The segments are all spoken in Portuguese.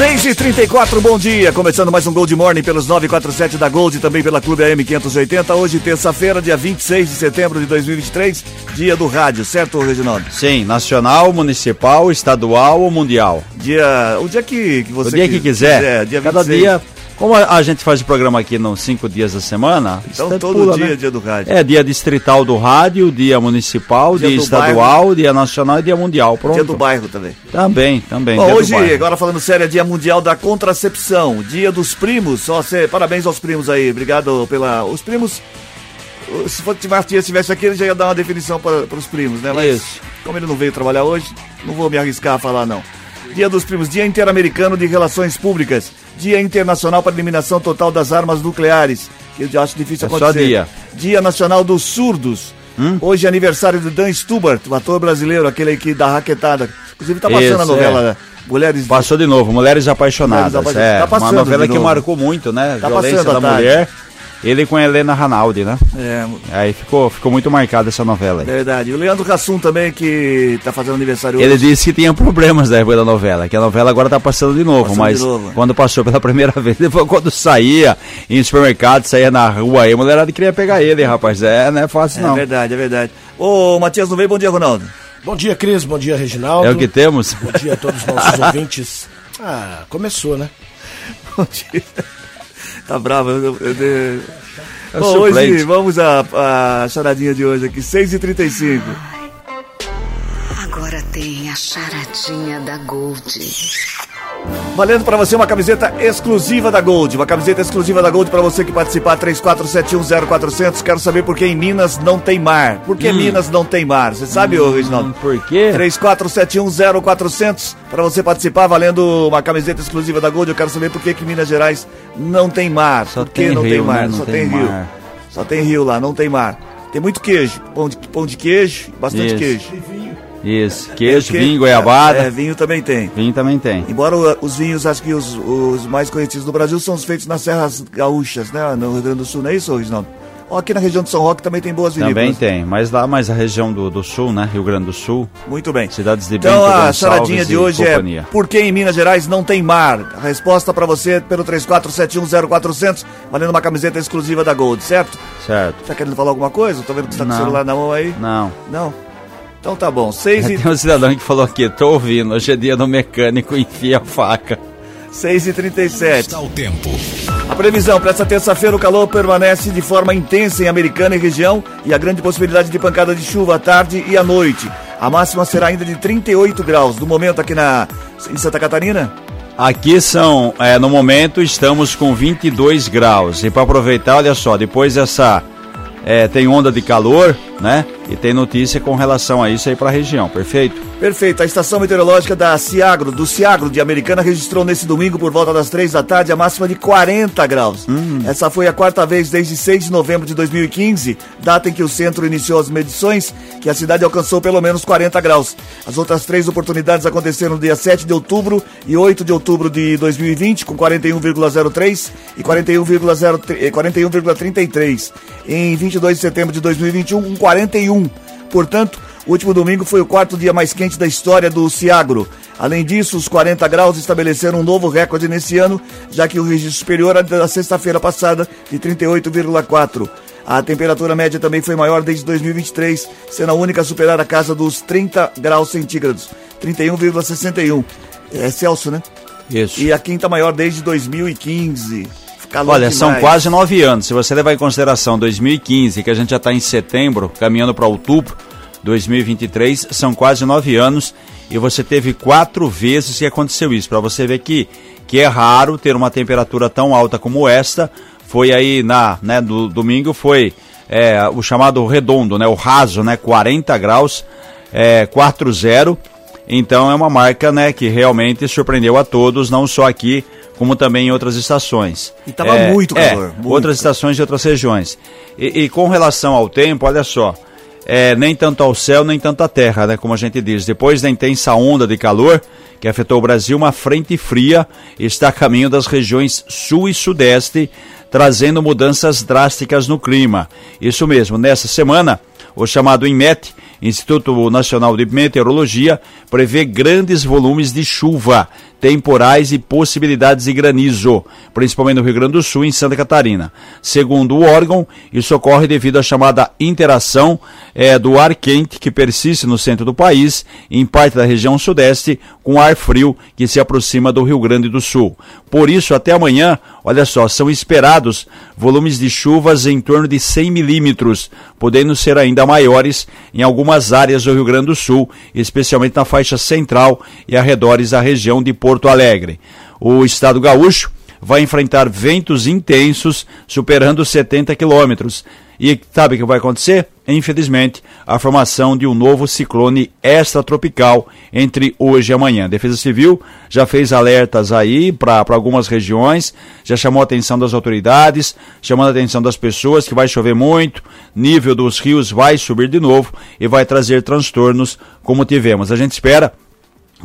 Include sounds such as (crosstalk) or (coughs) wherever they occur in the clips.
6 e 34 bom dia. Começando mais um Gold Morning pelos 947 da Gold e também pela Clube AM 580. Hoje, terça-feira, dia 26 de setembro de 2023, dia do rádio, certo, Reginaldo? Sim, nacional, municipal, estadual ou mundial? Dia. O dia que, que você O dia que quiser. quiser dia Cada dia como a, gente faz o programa aqui nos cinco dias da semana, então todo pula, dia né? é dia do rádio. É dia distrital do rádio, dia municipal, dia, dia estadual, bairro. dia nacional e dia mundial. Pronto. Dia do bairro também. Também, também. Bom, hoje, agora falando sério, é dia mundial da contracepção, dia dos primos. Só você, parabéns aos primos aí, obrigado pela. Os primos. Se o Matias estivesse aqui, ele já ia dar uma definição para os primos, né? Mas Isso. como ele não veio trabalhar hoje, não vou me arriscar a falar não. Dia dos Primos, Dia Interamericano de Relações Públicas, Dia Internacional para a Eliminação Total das Armas Nucleares, que eu acho difícil é acontecer. Só dia. Dia Nacional dos Surdos. Hum? Hoje é aniversário do Dan Stubart, o ator brasileiro, aquele que dá raquetada. Inclusive tá passando Isso, a novela é. Mulheres. Passou de novo, Mulheres Apaixonadas. Mulheres Apaixonadas. É, tá uma novela que marcou muito, né? Tá Violência da mulher. Ele com a Helena Ranaldi, né? É. Aí ficou, ficou muito marcada essa novela aí. Verdade. O Leandro Cassum também, que tá fazendo aniversário Ele hoje. disse que tinha problemas depois da novela, que a novela agora tá passando de novo, passando mas de novo. quando passou pela (laughs) primeira vez, depois quando saía em supermercado, saía na rua aí, a mulherada queria pegar ele, rapaz. É, não é fácil é não. É verdade, é verdade. Ô, Matias não veio, bom dia, Ronaldo. Bom dia, Cris, bom dia, Reginaldo. É o que temos. Bom dia a todos os nossos (laughs) ouvintes. Ah, começou, né? Bom dia. Tá bravo, eu, eu, eu, é Bom, hoje vamos à, charadinha de hoje aqui, 6h35. Agora tem a charadinha da Gold. Valendo para você uma camiseta exclusiva da Gold. Uma camiseta exclusiva da Gold para você que participar 34710400. Quero saber por que em Minas não tem mar. Por que hum. Minas não tem mar? Você sabe, hum, Reginaldo? Por quê? 34710400 para você participar valendo uma camiseta exclusiva da Gold. Eu quero saber por que que Minas Gerais não tem mar. Só por que não rio, tem mar? Né? Não Só tem, rio. Só tem rio lá, não tem mar. Tem muito queijo, pão de, pão de queijo, bastante Isso. queijo. Isso, queijo, vinho, goiabada. É, vinho também tem. Vinho também tem. Embora os vinhos, acho que os, os mais conhecidos do Brasil são os feitos nas Serras Gaúchas, né? No Rio Grande do Sul, não é isso, Reginaldo? Aqui na região de São Roque também tem boas vinícolas. Também tem, mas lá mais a região do, do sul, né? Rio Grande do Sul. Muito bem. Cidades de Então a charadinha de hoje é por que em Minas Gerais não tem mar? A resposta para você pelo 34710400, valendo uma camiseta exclusiva da Gold, certo? Certo. Tá querendo falar alguma coisa? Tô vendo que você tá com o celular na mão aí. Não. Não? Então tá bom. Seis e... (laughs) Tem um cidadão que falou aqui, tô ouvindo, hoje é dia do mecânico, (laughs) enfia a faca. 6 e 37 Está o tempo. A previsão para essa terça-feira, o calor permanece de forma intensa em Americana e região e a grande possibilidade de pancada de chuva à tarde e à noite. A máxima será ainda de 38 graus. No momento aqui na, em Santa Catarina? Aqui são, é, no momento estamos com 22 graus. E para aproveitar, olha só, depois dessa é, tem onda de calor, né? E tem notícia com relação a isso aí para a região, perfeito? Perfeito. A estação meteorológica da Ciagro, do Ciagro de Americana, registrou nesse domingo, por volta das três da tarde, a máxima de 40 graus. Hum. Essa foi a quarta vez desde 6 de novembro de 2015, data em que o centro iniciou as medições, que a cidade alcançou pelo menos 40 graus. As outras três oportunidades aconteceram no dia 7 de outubro e 8 de outubro de 2020, com 41,03 e 41,33. 41, em 22 de setembro de 2021, com 41. Portanto, o último domingo foi o quarto dia mais quente da história do Ciagro. Além disso, os 40 graus estabeleceram um novo recorde nesse ano, já que o registro superior era da sexta-feira passada, de 38,4. A temperatura média também foi maior desde 2023, sendo a única a superar a casa dos 30 graus centígrados, 31,61. É Celsius, né? Isso. E a quinta maior desde 2015. Calor Olha, demais. são quase nove anos. Se você levar em consideração 2015, que a gente já está em setembro, caminhando para outubro, 2023, são quase nove anos e você teve quatro vezes que aconteceu isso. Para você ver que, que é raro ter uma temperatura tão alta como esta. Foi aí na, né, do domingo, foi é, o chamado redondo, né, o raso, né, 40 graus, é, 4-0. Então é uma marca né, que realmente surpreendeu a todos, não só aqui, como também em outras estações. E estava é, muito calor. É, muito. Outras estações de outras regiões. E, e com relação ao tempo, olha só. é, nem tanto ao céu, nem tanto à terra, né? Como a gente diz. Depois da intensa onda de calor que afetou o Brasil, uma frente fria está a caminho das regiões sul e sudeste, trazendo mudanças drásticas no clima. Isso mesmo, nessa semana, o chamado INMET, Instituto Nacional de Meteorologia, prevê grandes volumes de chuva temporais e possibilidades de granizo, principalmente no Rio Grande do Sul e em Santa Catarina. Segundo o órgão, isso ocorre devido à chamada interação é, do ar quente que persiste no centro do país, em parte da região sudeste, com ar frio que se aproxima do Rio Grande do Sul. Por isso, até amanhã, olha só, são esperados volumes de chuvas em torno de 100 milímetros, podendo ser ainda maiores em algumas áreas do Rio Grande do Sul, especialmente na faixa central e arredores da região de Porto Alegre. O estado gaúcho vai enfrentar ventos intensos superando 70 quilômetros. E sabe o que vai acontecer? Infelizmente, a formação de um novo ciclone extratropical entre hoje e amanhã. A Defesa Civil já fez alertas aí para algumas regiões, já chamou a atenção das autoridades, chamando a atenção das pessoas que vai chover muito, nível dos rios vai subir de novo e vai trazer transtornos como tivemos. A gente espera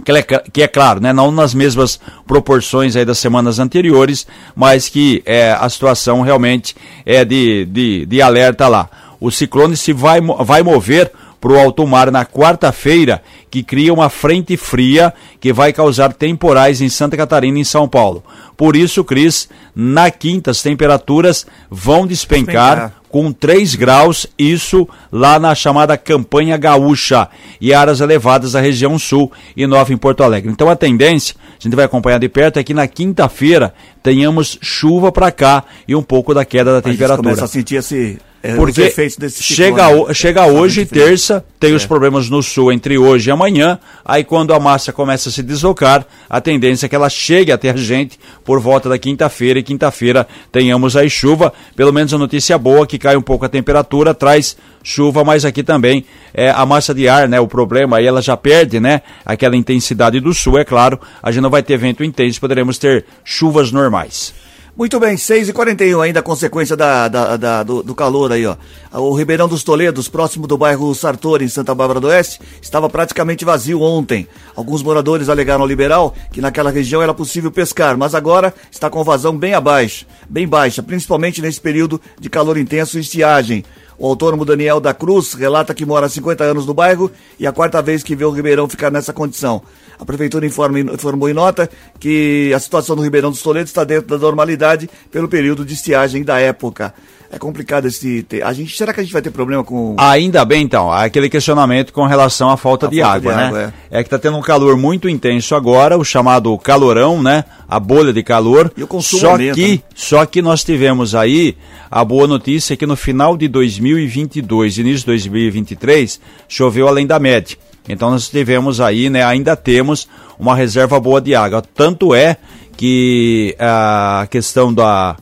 que é, que é, claro, né, não nas mesmas proporções aí das semanas anteriores, mas que é, a situação realmente é de, de, de alerta lá. O ciclone se vai, vai mover para o alto mar na quarta-feira, que cria uma frente fria que vai causar temporais em Santa Catarina e em São Paulo. Por isso, Cris, na quinta as temperaturas vão despencar, despencar com 3 graus, isso lá na chamada Campanha Gaúcha e áreas elevadas da região sul e nova em Porto Alegre. Então a tendência, a gente vai acompanhar de perto, é que na quinta-feira tenhamos chuva para cá e um pouco da queda da a temperatura. Gente começa a sentir esse Porque chega, chega hoje, terça, tem é. os problemas no sul entre hoje e amanhã. Aí quando a massa começa a se deslocar, a tendência é que ela chegue até a gente por volta da quinta-feira. E quinta-feira tenhamos aí chuva. Pelo menos a notícia boa que cai um pouco a temperatura, traz chuva, mas aqui também é a massa de ar, né? O problema aí ela já perde, né? Aquela intensidade do sul, é claro. A gente não vai ter vento intenso, poderemos ter chuvas normais. Muito bem, 6h41 ainda consequência da, da, da do, do, calor aí, ó. O Ribeirão dos Toledos, próximo do bairro Sartori, em Santa Bárbara do Oeste, estava praticamente vazio ontem. Alguns moradores alegaram ao liberal que naquela região era possível pescar, mas agora está com vazão bem abaixo, bem baixa, principalmente nesse período de calor intenso e estiagem. O autônomo Daniel da Cruz relata que mora há 50 anos no bairro e a quarta vez que vê o Ribeirão ficar nessa condição. A prefeitura informa, informou em nota que a situação do Ribeirão dos Toledos está dentro da normalidade pelo período de estiagem da época. É complicado esse. A gente, será que a gente vai ter problema com. Ainda bem, então. Aquele questionamento com relação à falta, de, falta água, de, né? Água, é. é que está tendo um calor muito intenso agora, o chamado calorão, né? A bolha de calor. E o consumo só que, né? só que nós tivemos aí a boa notícia que no final de 2022, início de 2023, choveu além da média. Então nós tivemos aí, né, ainda temos uma reserva boa de água. Tanto é que a questão da,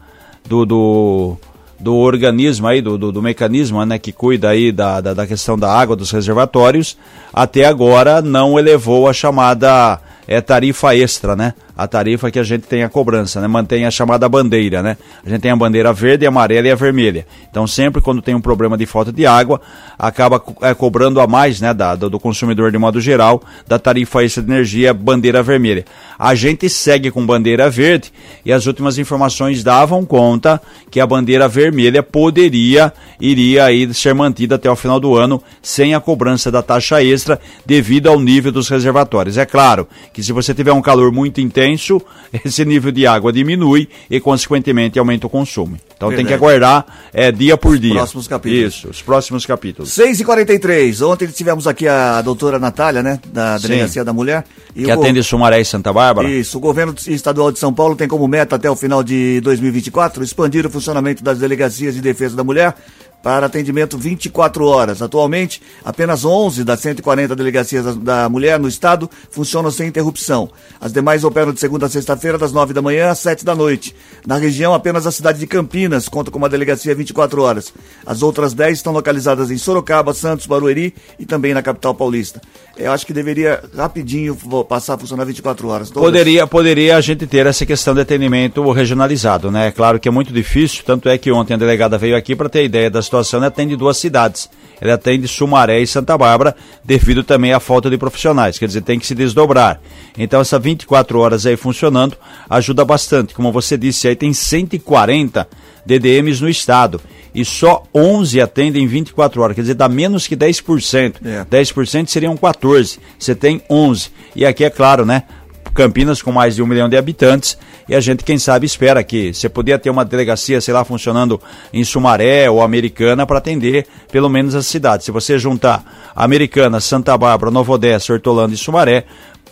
do, do, do organismo aí, do, do, do, mecanismo né, que cuida aí da, da, da questão da água, dos reservatórios, até agora não elevou a chamada é, tarifa extra, né? A tarifa que a gente tem a cobrança, né? Mantém a chamada bandeira, né? A gente tem a bandeira verde, a amarela e a vermelha. Então, sempre quando tem um problema de falta de água, acaba é, cobrando a mais, né, da, do consumidor de modo geral, da tarifa extra de energia bandeira vermelha. A gente segue com bandeira verde e as últimas informações davam conta que a bandeira vermelha poderia, iria aí ser mantida até o final do ano sem a cobrança da taxa extra devido ao nível dos reservatórios. É claro que se você tiver um calor muito intenso, intenso, esse nível de água diminui e, consequentemente, aumenta o consumo. Então Verdade. tem que aguardar é, dia por dia. Os próximos capítulos. Isso, os próximos capítulos. 6h43. Ontem tivemos aqui a doutora Natália, né? Da Delegacia Sim. da Mulher. que atende go... Sumaré e Santa Bárbara. Isso. O governo estadual de São Paulo tem como meta até o final de 2024 expandir o funcionamento das delegacias de defesa da mulher para atendimento 24 horas. Atualmente, apenas 11 das 140 delegacias da mulher no estado funcionam sem interrupção. As demais operam de segunda a sexta-feira, das 9 da manhã às 7 da noite. Na região, apenas a cidade de Campinas conta com uma delegacia 24 horas. As outras 10 estão localizadas em Sorocaba, Santos, Barueri e também na capital paulista. Eu acho que deveria rapidinho passar a funcionar 24 horas. Todas. Poderia, poderia a gente ter essa questão de atendimento regionalizado, né? É claro que é muito difícil, tanto é que ontem a delegada veio aqui para ter ideia das ele atende duas cidades. Ele atende Sumaré e Santa Bárbara, devido também à falta de profissionais, quer dizer, tem que se desdobrar. Então, essas 24 horas aí funcionando ajuda bastante. Como você disse, aí tem 140 DDMs no estado e só 11 atendem 24 horas, quer dizer, dá menos que 10%. É. 10% seriam 14, você tem 11. E aqui é claro, né? Campinas com mais de um milhão de habitantes e a gente, quem sabe, espera que você podia ter uma delegacia, sei lá, funcionando em Sumaré ou Americana para atender pelo menos as cidades. Se você juntar Americana, Santa Bárbara, Nova Odessa, Hortolândia e Sumaré,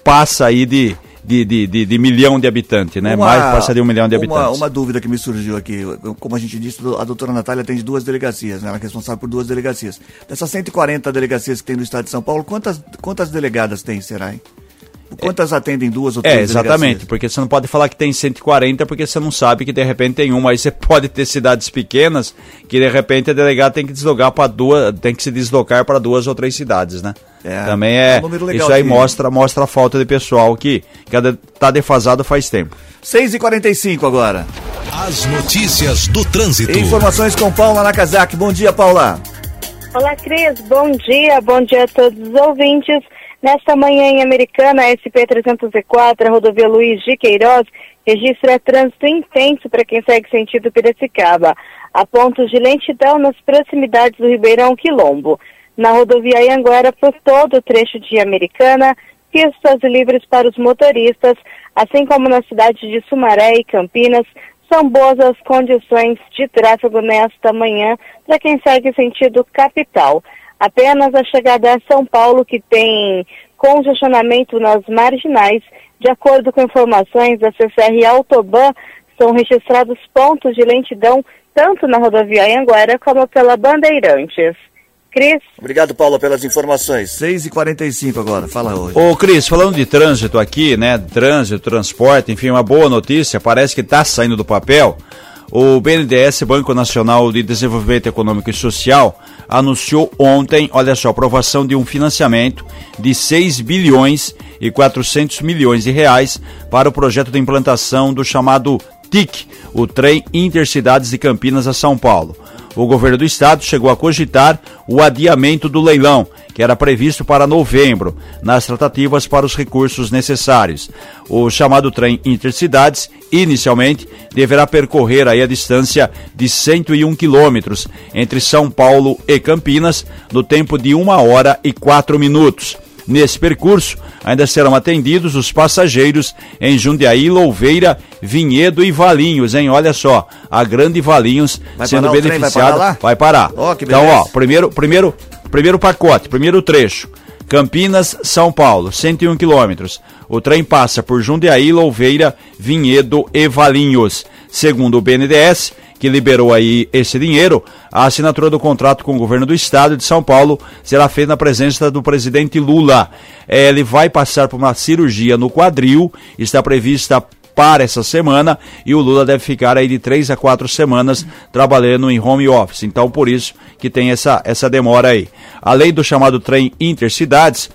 passa aí de de, de, de, de, milhão de habitantes, né? Uma, Mais passa de um milhão de habitantes. Uma, uma, dúvida que me surgiu aqui. Como a gente disse, a doutora Natália tem duas delegacias, né? Ela é responsável por duas delegacias. Dessas 140 delegacias que tem no estado de São Paulo, quantas, quantas delegadas tem, será, hein? Quantas atendem duas ou três É, exatamente, porque você não pode falar que tem 140 porque você não sabe que de repente tem uma. Aí você (laughs) pode ter cidades pequenas que de repente a delegada tem que deslocar para duas, tem que se deslocar para duas ou três cidades, né? É, Também é, é um isso aí mostra, mostra a falta de pessoal que está defasado faz tempo. 6h45 agora. As notícias do trânsito. Informações com Paula Nakazaki. Bom dia, Paula. Olá, Cris. Bom dia. Bom dia a todos os ouvintes. Nesta manhã em Americana, SP-304, a rodovia Luiz de Queiroz, registra trânsito intenso para quem segue sentido Piracicaba. Há pontos de lentidão nas proximidades do Ribeirão Quilombo. Na rodovia Anguera, por todo o trecho de Americana, pistas livres para os motoristas, assim como na cidade de Sumaré e Campinas, são boas as condições de tráfego nesta manhã para quem segue sentido capital. Apenas a chegada a São Paulo, que tem congestionamento nas marginais, de acordo com informações da CCR Autoban, são registrados pontos de lentidão tanto na rodovia Anguera como pela Bandeirantes. Cris. Obrigado, Paulo, pelas informações. 6h45 agora, fala hoje. Ô, Cris, falando de trânsito aqui, né? Trânsito, transporte, enfim, uma boa notícia, parece que está saindo do papel. O BNDES, Banco Nacional de Desenvolvimento Econômico e Social, anunciou ontem, olha só, aprovação de um financiamento de 6 bilhões e 400 milhões de reais para o projeto de implantação do chamado TIC, o Trem Intercidades de Campinas a São Paulo o governo do estado chegou a cogitar o adiamento do leilão, que era previsto para novembro, nas tratativas para os recursos necessários. O chamado trem Intercidades, inicialmente, deverá percorrer aí a distância de 101 quilômetros entre São Paulo e Campinas, no tempo de uma hora e quatro minutos. Nesse percurso, ainda serão atendidos os passageiros em Jundiaí, Louveira, Vinhedo e Valinhos, hein? Olha só, a Grande Valinhos vai sendo beneficiada. Vai, vai parar. Oh, então, ó, primeiro, primeiro, primeiro pacote, primeiro trecho. Campinas, São Paulo, 101 quilômetros. O trem passa por Jundiaí, Louveira, Vinhedo e Valinhos. Segundo o BNDES, que liberou aí esse dinheiro, a assinatura do contrato com o governo do estado de São Paulo será feita na presença do presidente Lula. É, ele vai passar por uma cirurgia no quadril, está prevista para essa semana e o Lula deve ficar aí de três a quatro semanas trabalhando em home office. Então, por isso que tem essa, essa demora aí. Além do chamado trem intercidades,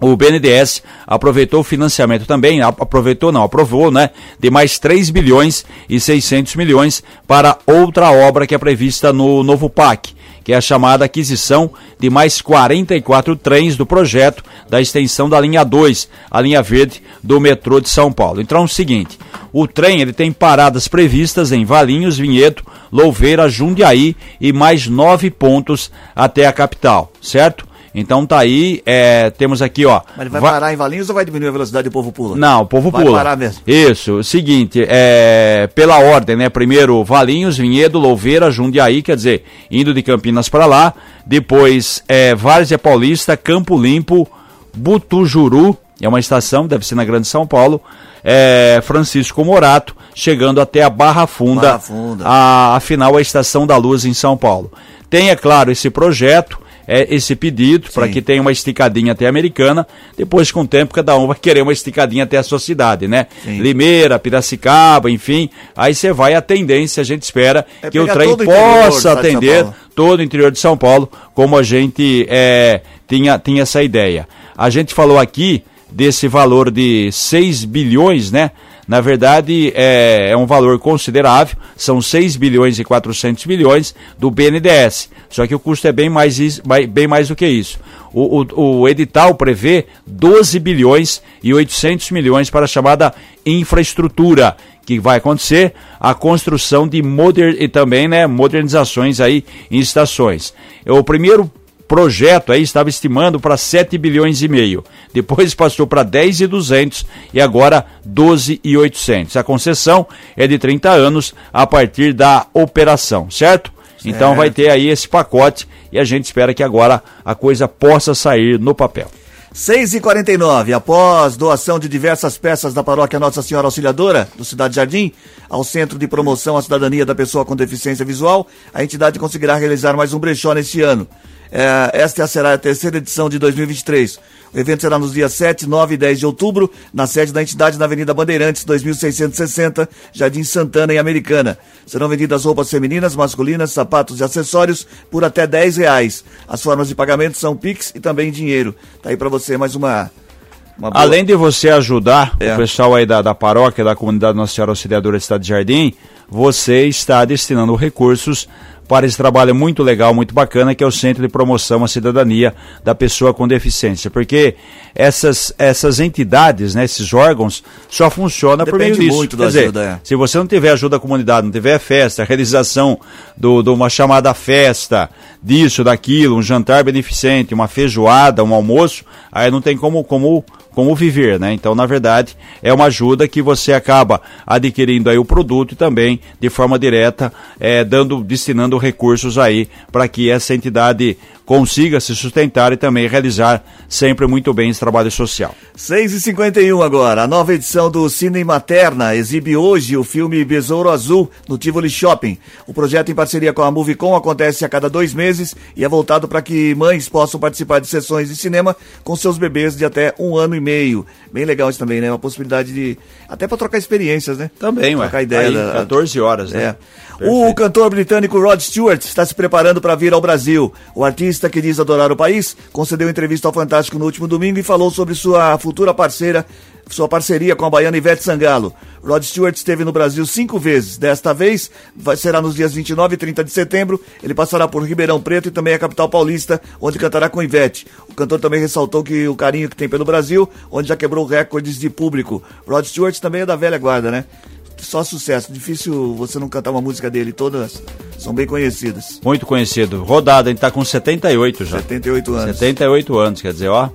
o BNDES aproveitou o financiamento também, aproveitou não, aprovou, né, de mais 3 bilhões e 600 milhões para outra obra que é prevista no novo PAC, que é a chamada aquisição de mais 44 trens do projeto da extensão da linha 2, a linha verde do metrô de São Paulo. Então é o seguinte, o trem ele tem paradas previstas em Valinhos, Vinhedo, Louveira, Jundiaí e mais nove pontos até a capital, certo? Então tá aí, é, temos aqui, ó. Mas ele vai, vai, parar em Valinhos ou vai diminuir a velocidade e o povo pula? Não, o povo vai pula. Vai parar mesmo. Isso, seguinte, é, pela ordem, né? Primeiro Valinhos, Vinhedo, Louveira, Jundiaí, quer dizer, indo de Campinas para lá. Depois é, Várzea Paulista, Campo Limpo, Butujuru, é uma estação, deve ser na Grande São Paulo. É, Francisco Morato, chegando até a Barra Funda, Barra Funda. A, afinal a Estação da Luz em São Paulo. Tem, é claro, esse projeto é, esse pedido para que tenha uma esticadinha até a americana. Depois, com o tempo, cada um vai querer uma esticadinha até a sua cidade, né? Sim. Limeira, Piracicaba, enfim. Aí você vai, a tendência, a gente espera é que o trem possa atender todo o interior de São Paulo, como a gente é, tinha, tinha essa ideia. A gente falou aqui desse valor de 6 bilhões, né? Na verdade, é, é um valor considerável, são 6 bilhões e 400 milhões do BNDES. Só que o custo é bem mais, bem mais do que isso. O, o, o, edital prevê 12 bilhões e 800 milhões para a chamada infraestrutura, que vai acontecer a construção de moder, e também né, modernizações aí em estações. O primeiro projeto aí estava estimando para 7 bilhões e meio. Depois passou para 10 e 200 e agora 12 e 800. A concessão é de 30 anos a partir da operação, certo? certo? Então vai ter aí esse pacote e a gente espera que agora a coisa possa sair no papel. 6 e 49 após doação de diversas peças da paróquia Nossa Senhora Auxiliadora, do Cidade Jardim, ao Centro de Promoção à Cidadania da Pessoa com Deficiência Visual, a entidade conseguirá realizar mais um brechó neste ano. É, esta será a terceira edição de 2023. O evento será nos dias 7, 9 e 10 de outubro, na sede da entidade na Avenida Bandeirantes, 2660, Jardim Santana, em Americana. Serão vendidas roupas femininas, masculinas, sapatos e acessórios por até 10 reais. As formas de pagamento são Pix e também dinheiro. Tá aí para você mais uma Além de você ajudar é. o pessoal aí da, da paróquia, da comunidade Nossa Senhora Auxiliadora do Estado de Jardim, você está destinando recursos para esse trabalho muito legal, muito bacana, que é o Centro de Promoção à Cidadania da Pessoa com Deficiência. Porque essas, essas entidades, né, esses órgãos, só funcionam por meio disso. muito da Quer ajuda, dizer, é. Se você não tiver ajuda da comunidade, não tiver festa, realização de do, do uma chamada festa, disso, daquilo, um jantar beneficente, uma feijoada, um almoço, aí não tem como, como como viver, né? Então, na verdade, é uma ajuda que você acaba adquirindo aí o produto e também, de forma direta, é, dando, destinando recursos aí para que essa entidade consiga se sustentar e também realizar sempre muito bem esse trabalho social. 6h51 agora. A nova edição do Cine Materna exibe hoje o filme Besouro Azul no Tivoli Shopping. O projeto, em parceria com a Movicon, acontece a cada dois meses e é voltado para que mães possam participar de sessões de cinema com seus bebês de até um ano e meio. Bem legal isso também, né? Uma possibilidade de. Até para trocar experiências, né? Também, ué. Trocar ideia. Aí, da... 14 horas, né? É. O cantor britânico Rod Stewart está se preparando para vir ao Brasil. O artista que diz adorar o país, concedeu entrevista ao Fantástico no último domingo e falou sobre sua futura parceira, sua parceria com a baiana Ivete Sangalo. Rod Stewart esteve no Brasil cinco vezes. Desta vez vai, será nos dias 29 e 30 de setembro. Ele passará por Ribeirão Preto e também a capital paulista, onde cantará com Ivete. O cantor também ressaltou que o carinho que tem pelo Brasil, onde já quebrou recordes de público. Rod Stewart também é da velha guarda, né? Só sucesso. Difícil você não cantar uma música dele, todas são bem conhecidas. Muito conhecido. Rodada, ele tá com 78 já. 78 anos. 78 anos, quer dizer, ó.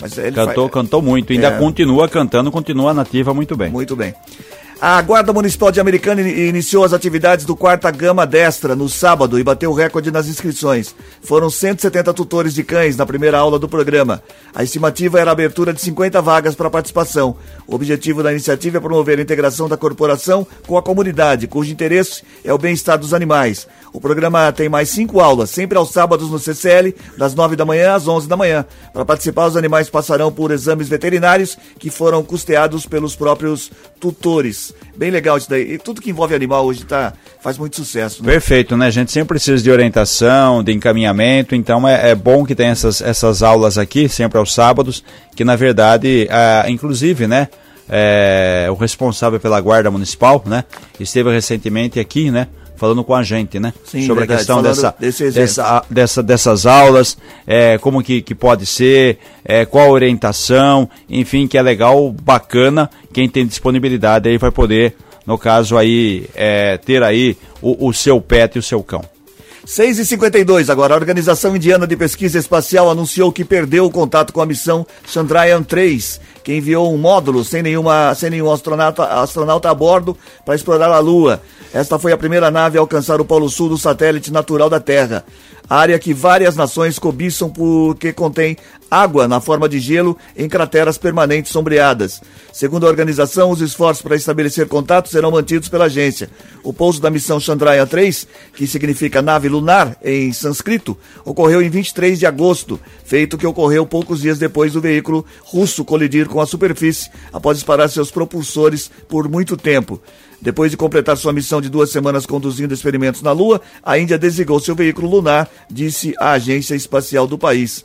Mas ele cantou, faz... cantou muito, ainda é... continua cantando, continua nativa muito bem. Muito bem. A Guarda Municipal de Americana iniciou as atividades do Quarta Gama Destra no sábado e bateu recorde nas inscrições. Foram 170 tutores de cães na primeira aula do programa. A estimativa era a abertura de 50 vagas para participação. O objetivo da iniciativa é promover a integração da corporação com a comunidade, cujo interesse é o bem-estar dos animais. O programa tem mais cinco aulas, sempre aos sábados no CCL, das 9 da manhã às 11 da manhã. Para participar, os animais passarão por exames veterinários que foram custeados pelos próprios tutores. Bem legal isso daí. E tudo que envolve animal hoje tá, faz muito sucesso. Né? Perfeito, né? A gente sempre precisa de orientação, de encaminhamento, então é, é bom que tenha essas, essas aulas aqui, sempre aos sábados, que na verdade, inclusive, né? É, o responsável pela guarda municipal, né? Esteve recentemente aqui, né? Falando com a gente, né? Sim, Sobre verdade, a questão dessa, dessa, dessa, dessas aulas, é, como que, que pode ser, é, qual a orientação, enfim, que é legal, bacana, quem tem disponibilidade aí vai poder, no caso aí, é, ter aí o, o seu pet e o seu cão. 6h52 agora, a Organização Indiana de Pesquisa Espacial anunciou que perdeu o contato com a missão Chandrayaan 3, que enviou um módulo sem, nenhuma, sem nenhum astronauta, astronauta a bordo para explorar a Lua. Esta foi a primeira nave a alcançar o Polo Sul do satélite natural da Terra, área que várias nações cobiçam porque contém água na forma de gelo em crateras permanentes sombreadas. Segundo a organização, os esforços para estabelecer contato serão mantidos pela agência. O pouso da missão Chandrayaan 3, que significa nave lunar em sânscrito, ocorreu em 23 de agosto, feito que ocorreu poucos dias depois do veículo russo colidir com a superfície após disparar seus propulsores por muito tempo. Depois de completar sua missão de duas semanas conduzindo experimentos na Lua, a Índia desligou seu veículo lunar, disse a agência espacial do país.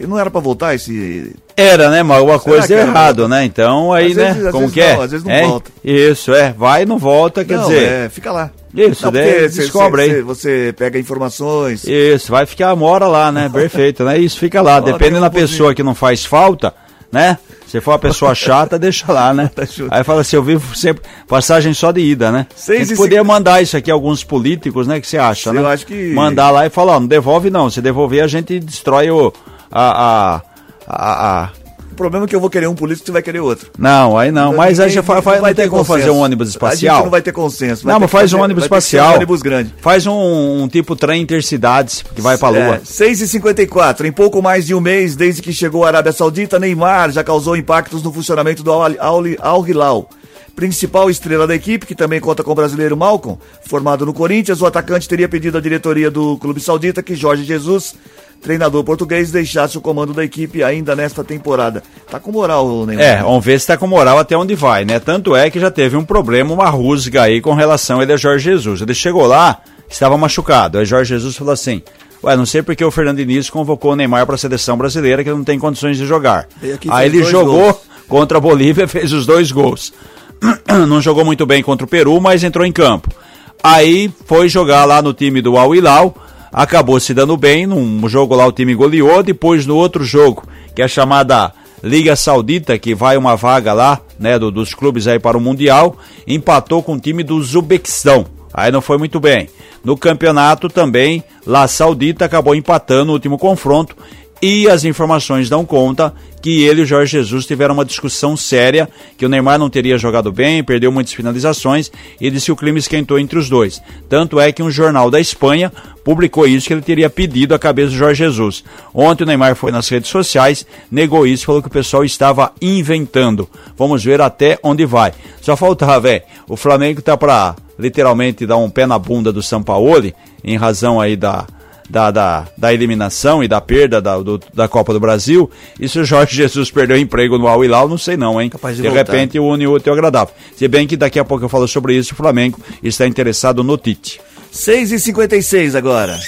Não era pra voltar esse. Era, né? Mas alguma coisa deu era? errado, né? Então aí, Às né? vezes- às Como vezes que é? não, às vezes não É? volta. Isso, é. Vai e não volta, quer não, dizer. é, fica lá. Isso, Não, daí cê- descobre cê- aí. cê- Você pega informações. Isso, vai ficar, mora lá, né? (laughs) Perfeito, né? Isso fica lá. Mora Depende em um da pessoa que não faz falta, né? Se for uma pessoa (laughs) chata, deixa lá, né? Eu- Aí fala assim, eu vivo sempre passagem só de ida, né? Seis e poderia cinco- mandar isso aqui a alguns políticos, né? Que você acha, Eu né? acho que- Mandar lá e falar, ó, não devolve não. Se devolver, a gente destrói o... a... a, a, a- O problema é que eu vou querer um político e você vai querer outro. Não, aí não. Mas aí já não vai não tem ter como fazer um ônibus A espacial. gente não vai ter consenso. vai Não, mas faz um fazer- ônibus vai que ser espacial. Um ônibus grande. Faz um, um tipo trem intercidades que vai pra lua. É, 6h54, em pouco mais de um mês desde que chegou à Arábia Saudita, Neymar já causou impactos no funcionamento do Al- Al- Al Hilal. Principal estrela da equipe, que também conta com o brasileiro Malcom, formado no Corinthians, o atacante teria pedido à diretoria do clube saudita que Jorge Jesus, treinador português, deixasse o comando da equipe ainda nesta temporada. Tá com moral o Neymar. É, vamos ver se tá com moral até onde vai, né? Tanto é que já teve um problema, uma rusga aí com relação a ele a Jorge Jesus. Ele chegou lá, estava machucado. Aí Jorge Jesus falou assim: Ué, não sei porque o Fernando Diniz convocou o Neymar para a seleção brasileira que não tem condições de jogar. Aí ele jogou gols. contra a Bolívia, (laughs) fez os dois gols. (clears throat) não jogou muito bem contra o Peru, mas entrou em campo. Aí foi jogar lá no time do Al Hilal, acabou se dando bem, num jogo lá o time goleou, depois no outro jogo, que é chamada Liga Saudita, que vai uma vaga lá, né, do- dos clubes aí para o Mundial, empatou com o time do Uzbequistão. Aí não foi muito bem. No campeonato também, lá Saudita acabou empatando o último confronto e as informações dão conta que ele e o Jorge Jesus tiveram uma discussão séria, que o Neymar não teria jogado bem, perdeu muitas finalizações, e disse que o clima esquentou entre os dois. Tanto é que um jornal da Espanha publicou isso, que ele teria pedido a cabeça do Jorge Jesus. Ontem o Neymar foi nas redes sociais, negou isso, falou que o pessoal estava inventando. Vamos ver até onde vai. Só faltava, velho, o Flamengo tá pra literalmente dar um pé na bunda do Sampaoli, em razão aí da da, da, da eliminação e da perda da, do- da Copa do Brasil. E se o Jorge Jesus perdeu emprego no Al Hilal, não sei não, hein? Capaz de de voltar. repente o une o ao agradável. Se bem que daqui a pouco eu falo sobre isso, o Flamengo está interessado no Tite. 6h56 agora.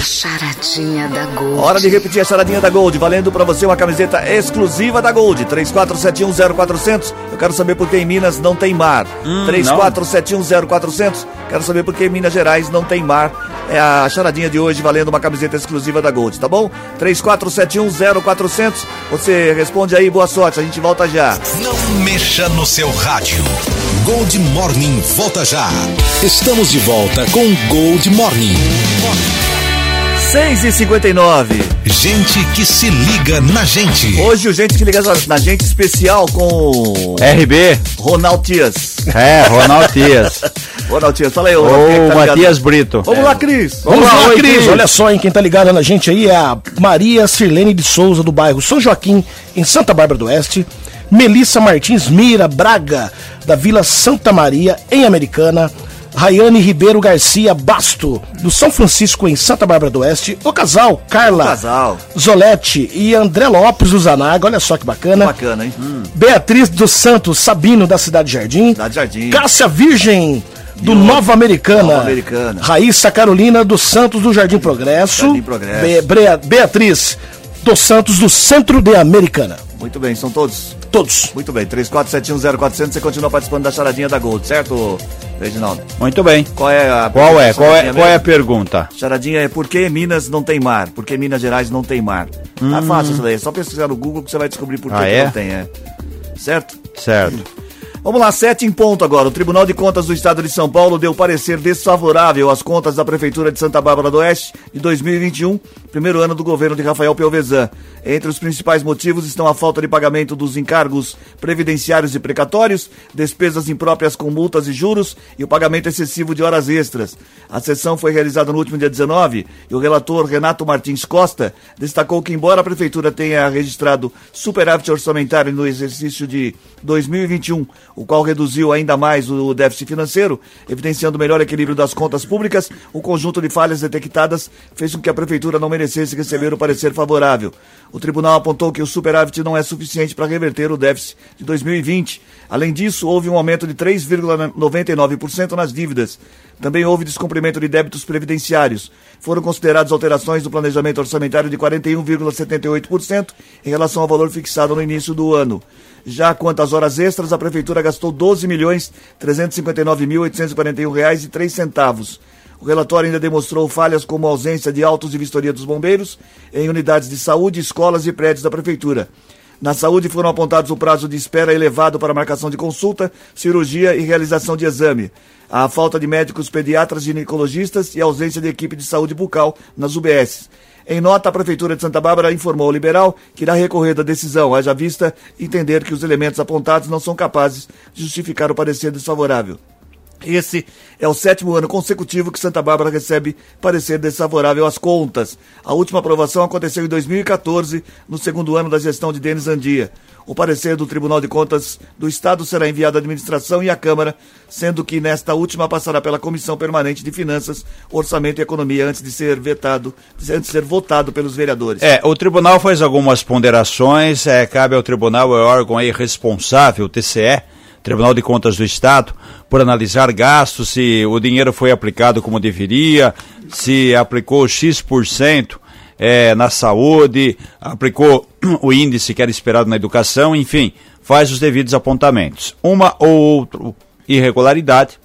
Charadinha da Gold. Hora de repetir a charadinha da Gold, valendo pra você uma camiseta exclusiva da Gold. 34710400. Eu quero saber por que em Minas não tem mar. 34710400. Quero saber por que em Minas Gerais não tem mar. É a charadinha de hoje valendo uma camiseta exclusiva da Gold, tá bom? 34710400. Você responde aí, boa sorte. A gente volta já. Não mexa no seu rádio. Gold Morning volta já. Estamos de volta com Gold Morning. 6h59. Gente que se liga na gente. Hoje o gente que liga na gente especial com RB, Ronald Tias. é, Ronaldo Dias. (laughs) Ronald Tias, fala aí, Ronald, é Ou tá? Matias Brito. Vamos lá, Cris. Vamos Vamos lá, lá. Cris. Olha só, hein, quem tá ligado na gente aí é a Maria Sirlene de Souza, do bairro São Joaquim, em Santa Bárbara do Oeste. Melissa Martins Mira Braga, da Vila Santa Maria, em Americana. Rayane Ribeiro Garcia Basto, do São Francisco, em Santa Bárbara do Oeste. O casal, Carla O casal. Zolete e André Lopes do Zanaga, olha só que bacana. Bacana, hein? Beatriz dos Santos Sabino, da Cidade Jardim. Cidade Jardim. Cássia Virgem, do Nova Americana. Nova Americana. Raíssa Carolina dos Santos, do Jardim Progresso. Jardim Progresso. Be- Brea- Beatriz dos Santos, do Centro de Americana. Muito bem, são todos. Todos. Muito bem, 34710400, você continua participando da charadinha da Gold, certo, Reginaldo? Muito bem. Qual é a Qual é? Qual é, qual é a pergunta? Charadinha é por que Minas não tem mar? Por que Minas Gerais não tem mar? Tá fácil isso daí, é só pesquisar no Google que você vai descobrir por que, Ah, que é? não tem, é. Certo? Certo. Vamos lá, sete em ponto agora. O Tribunal de Contas do Estado de São Paulo deu parecer desfavorável às contas da Prefeitura de Santa Bárbara do Oeste de 2021, primeiro ano do governo de Rafael Pelvezan. Entre os principais motivos estão a falta de pagamento dos encargos previdenciários e precatórios, despesas impróprias com multas e juros e o pagamento excessivo de horas extras. A sessão foi realizada no último dia 19 e o relator Renato Martins Costa destacou que, embora a Prefeitura tenha registrado superávit orçamentário no exercício de 2021, o qual reduziu ainda mais o déficit financeiro, evidenciando o melhor equilíbrio das contas públicas, o conjunto de falhas detectadas fez com que a Prefeitura não merecesse receber o parecer favorável. O tribunal apontou que o superávit não é suficiente para reverter o déficit de 2020. Além disso, houve um aumento de 3,99% nas dívidas. Também houve descumprimento de débitos previdenciários. Foram consideradas alterações do planejamento orçamentário de 41,78% em relação ao valor fixado no início do ano. Já quanto às horas extras, a prefeitura gastou 12 milhões 359.841 reais e centavos. O relatório ainda demonstrou falhas como a ausência de autos de vistoria dos bombeiros em unidades de saúde, escolas e prédios da prefeitura. Na saúde foram apontados o prazo de espera elevado para marcação de consulta, cirurgia e realização de exame, a falta de médicos pediatras ginecologistas e a ausência de equipe de saúde bucal nas UBS. Em nota, a Prefeitura de Santa Bárbara informou ao liberal que irá recorrer da decisão, haja vista entender que os elementos apontados não são capazes de justificar o parecer desfavorável. Esse é o sétimo ano consecutivo que Santa Bárbara recebe parecer desfavorável às contas. A última aprovação aconteceu em 2014, no segundo ano da gestão de Denis Andia. O parecer do Tribunal de Contas do Estado será enviado à administração e à Câmara, sendo que nesta última passará pela Comissão Permanente de Finanças, Orçamento e Economia antes de ser vetado, antes de ser votado pelos vereadores. É, o tribunal faz algumas ponderações, é, cabe ao tribunal, é órgão aí responsável, o TCE, Tribunal de Contas do Estado, por analisar gastos, se o dinheiro foi aplicado como deveria, se aplicou X% é, na saúde, aplicou (clears throat) o índice que era esperado na educação, enfim, faz os devidos apontamentos. Uma ou outra irregularidade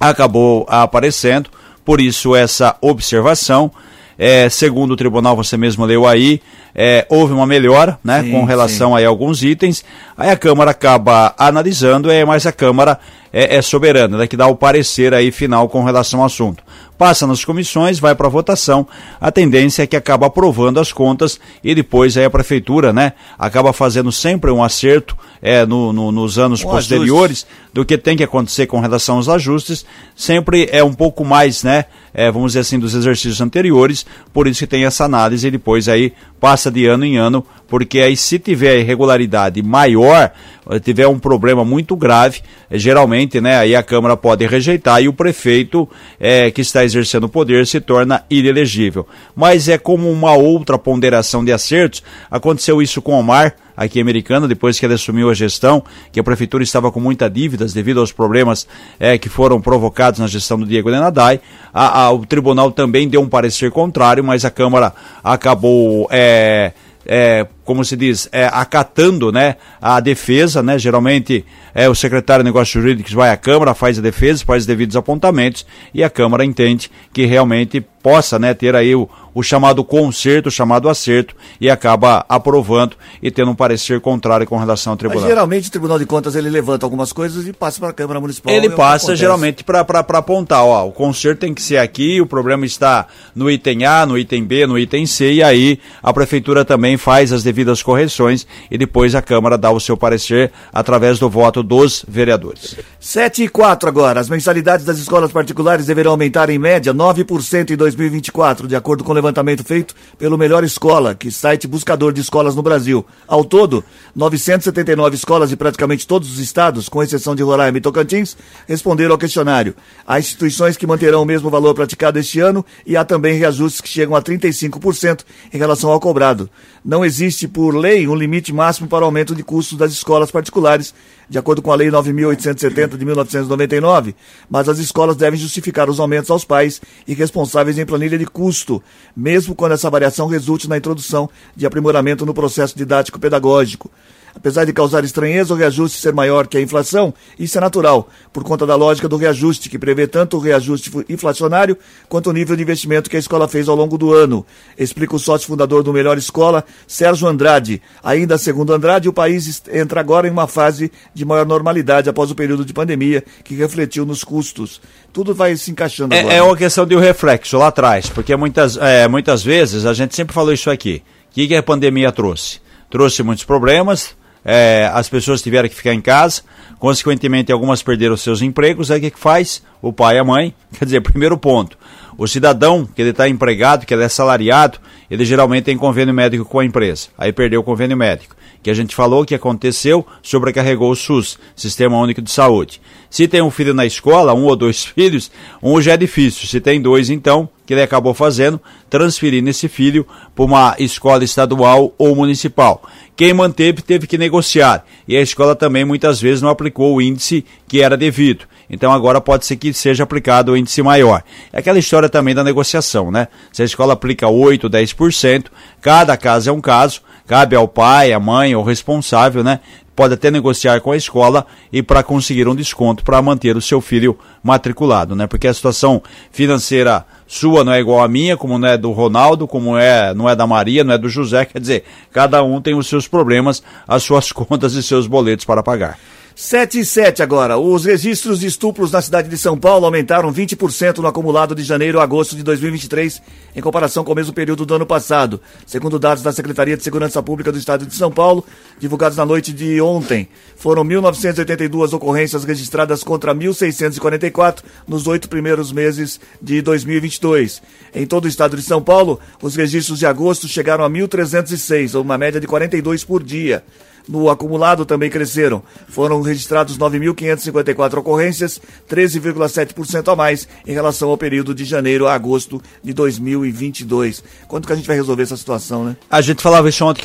acabou aparecendo, por isso essa observação. É, segundo o tribunal, você mesmo leu aí, é, houve uma melhora né, sim, com relação sim. a alguns itens. Aí a Câmara acaba analisando, é, mas a Câmara é, é soberana, né, que dá o parecer aí final com relação ao assunto. Passa nas comissões, vai para votação. A tendência é que acaba aprovando as contas e depois aí a prefeitura, né, acaba fazendo sempre um acerto é, no, no nos anos um posteriores ajuste. do que tem que acontecer com relação aos ajustes. Sempre é um pouco mais, né, é, vamos dizer assim, dos exercícios anteriores. Por isso que tem essa análise e depois aí passa de ano em ano, porque aí se tiver irregularidade maior, eh, tiver um problema muito grave, eh, geralmente, né, aí a Câmara pode rejeitar e o prefeito é, que está exercendo o poder se torna inelegível. Mas é como uma outra ponderação de acertos, aconteceu isso com o Omar, aqui americana, depois que ele assumiu a gestão, que a prefeitura estava com muitas dívidas devido aos problemas é, que foram provocados na gestão do Diego Lenadai. A, a, o tribunal também deu um parecer contrário, mas a Câmara acabou. É, é, como se diz, é, acatando né, a defesa, né? Geralmente é o secretário de Negócios Jurídicos vai à Câmara, faz a defesa, faz os devidos apontamentos e a Câmara entende que realmente possa né, ter aí o, o chamado conserto, o chamado acerto, e acaba aprovando e tendo um parecer contrário com relação ao tribunal. Mas, geralmente o Tribunal de Contas ele levanta algumas coisas e passa para a Câmara Municipal. Ele passa geralmente para apontar, ó, o conserto tem que ser aqui, o problema está no item A, no item B, no item C, e aí a Prefeitura também faz as devidas correções e depois a Câmara dá o seu parecer através do voto dos vereadores. 7 e 4 agora. As mensalidades das escolas particulares deverão aumentar em média 9% em 2024, de acordo com o levantamento feito pelo Melhor Escola, que site buscador de escolas no Brasil. Ao todo, 979 escolas de praticamente todos os estados, com exceção de Roraima e Tocantins, responderam ao questionário. Há instituições que manterão o mesmo valor praticado este ano e há também reajustes que chegam a 35% em relação ao cobrado. Não existe, por lei, um limite máximo para o aumento de custos das escolas particulares, de acordo com a Lei 9.870 de 1999, mas as escolas devem justificar os aumentos aos pais e responsáveis em planilha de custo, mesmo quando essa variação resulte na introdução de aprimoramento no processo didático-pedagógico. Apesar de causar estranheza o reajuste ser maior que a inflação, isso é natural, por conta da lógica do reajuste, que prevê tanto o reajuste inflacionário quanto o nível de investimento que a escola fez ao longo do ano. Explica o sócio fundador do Melhor Escola, Sérgio Andrade. Ainda segundo Andrade, o país entra agora em uma fase de maior normalidade após o período de pandemia, que refletiu nos custos. Tudo vai se encaixando é, agora. É uma questão de um reflexo lá atrás, porque muitas, é, muitas vezes a gente sempre falou isso aqui. O que, que a pandemia trouxe? Trouxe muitos problemas, é, as pessoas tiveram que ficar em casa, consequentemente algumas perderam seus empregos, aí o que, que faz? O pai e a mãe, (laughs) quer dizer, primeiro ponto, o cidadão que ele está empregado, que ele é salariado, ele geralmente tem convênio médico com a empresa, aí perdeu o convênio médico, que a gente falou que aconteceu, sobrecarregou o SUS, Sistema Único de Saúde. Se tem um filho na escola, um ou dois (laughs) filhos, um já é difícil, se tem dois então, que ele acabou fazendo, transferindo esse filho para uma escola estadual ou municipal. Quem manteve teve que negociar e a escola também muitas vezes não aplicou o índice que era devido. Então agora pode ser que seja aplicado o índice maior. É aquela história também da negociação, né? Se a escola aplica 8, 10%, cada caso é um caso, cabe ao pai, à mãe, ao responsável, né? Pode até negociar com a escola e para conseguir um desconto para manter o seu filho matriculado, né? Porque a situação financeira sua não é igual à minha, como não é do Ronaldo, como é, não é da Maria, não é do José, quer dizer, cada um tem os seus problemas, as suas (laughs) contas e seus boletos para pagar. 7 e 7 agora. Os registros de estupros na cidade de São Paulo aumentaram 20% no acumulado de janeiro a agosto de 2023, em comparação com o mesmo período do ano passado. Segundo dados da Secretaria de Segurança Pública do Estado de São Paulo, divulgados na noite de ontem, foram 1.982 ocorrências registradas contra 1.644 nos oito primeiros meses de 2022. Em todo o estado de São Paulo, os registros de agosto chegaram a 1.306, uma média de 42 por dia. No acumulado também cresceram. Foram registrados 9.554 ocorrências, 13,7% a mais em relação ao período de janeiro a agosto de 2022. Quando que a gente vai resolver essa situação, né? A gente falava isso ontem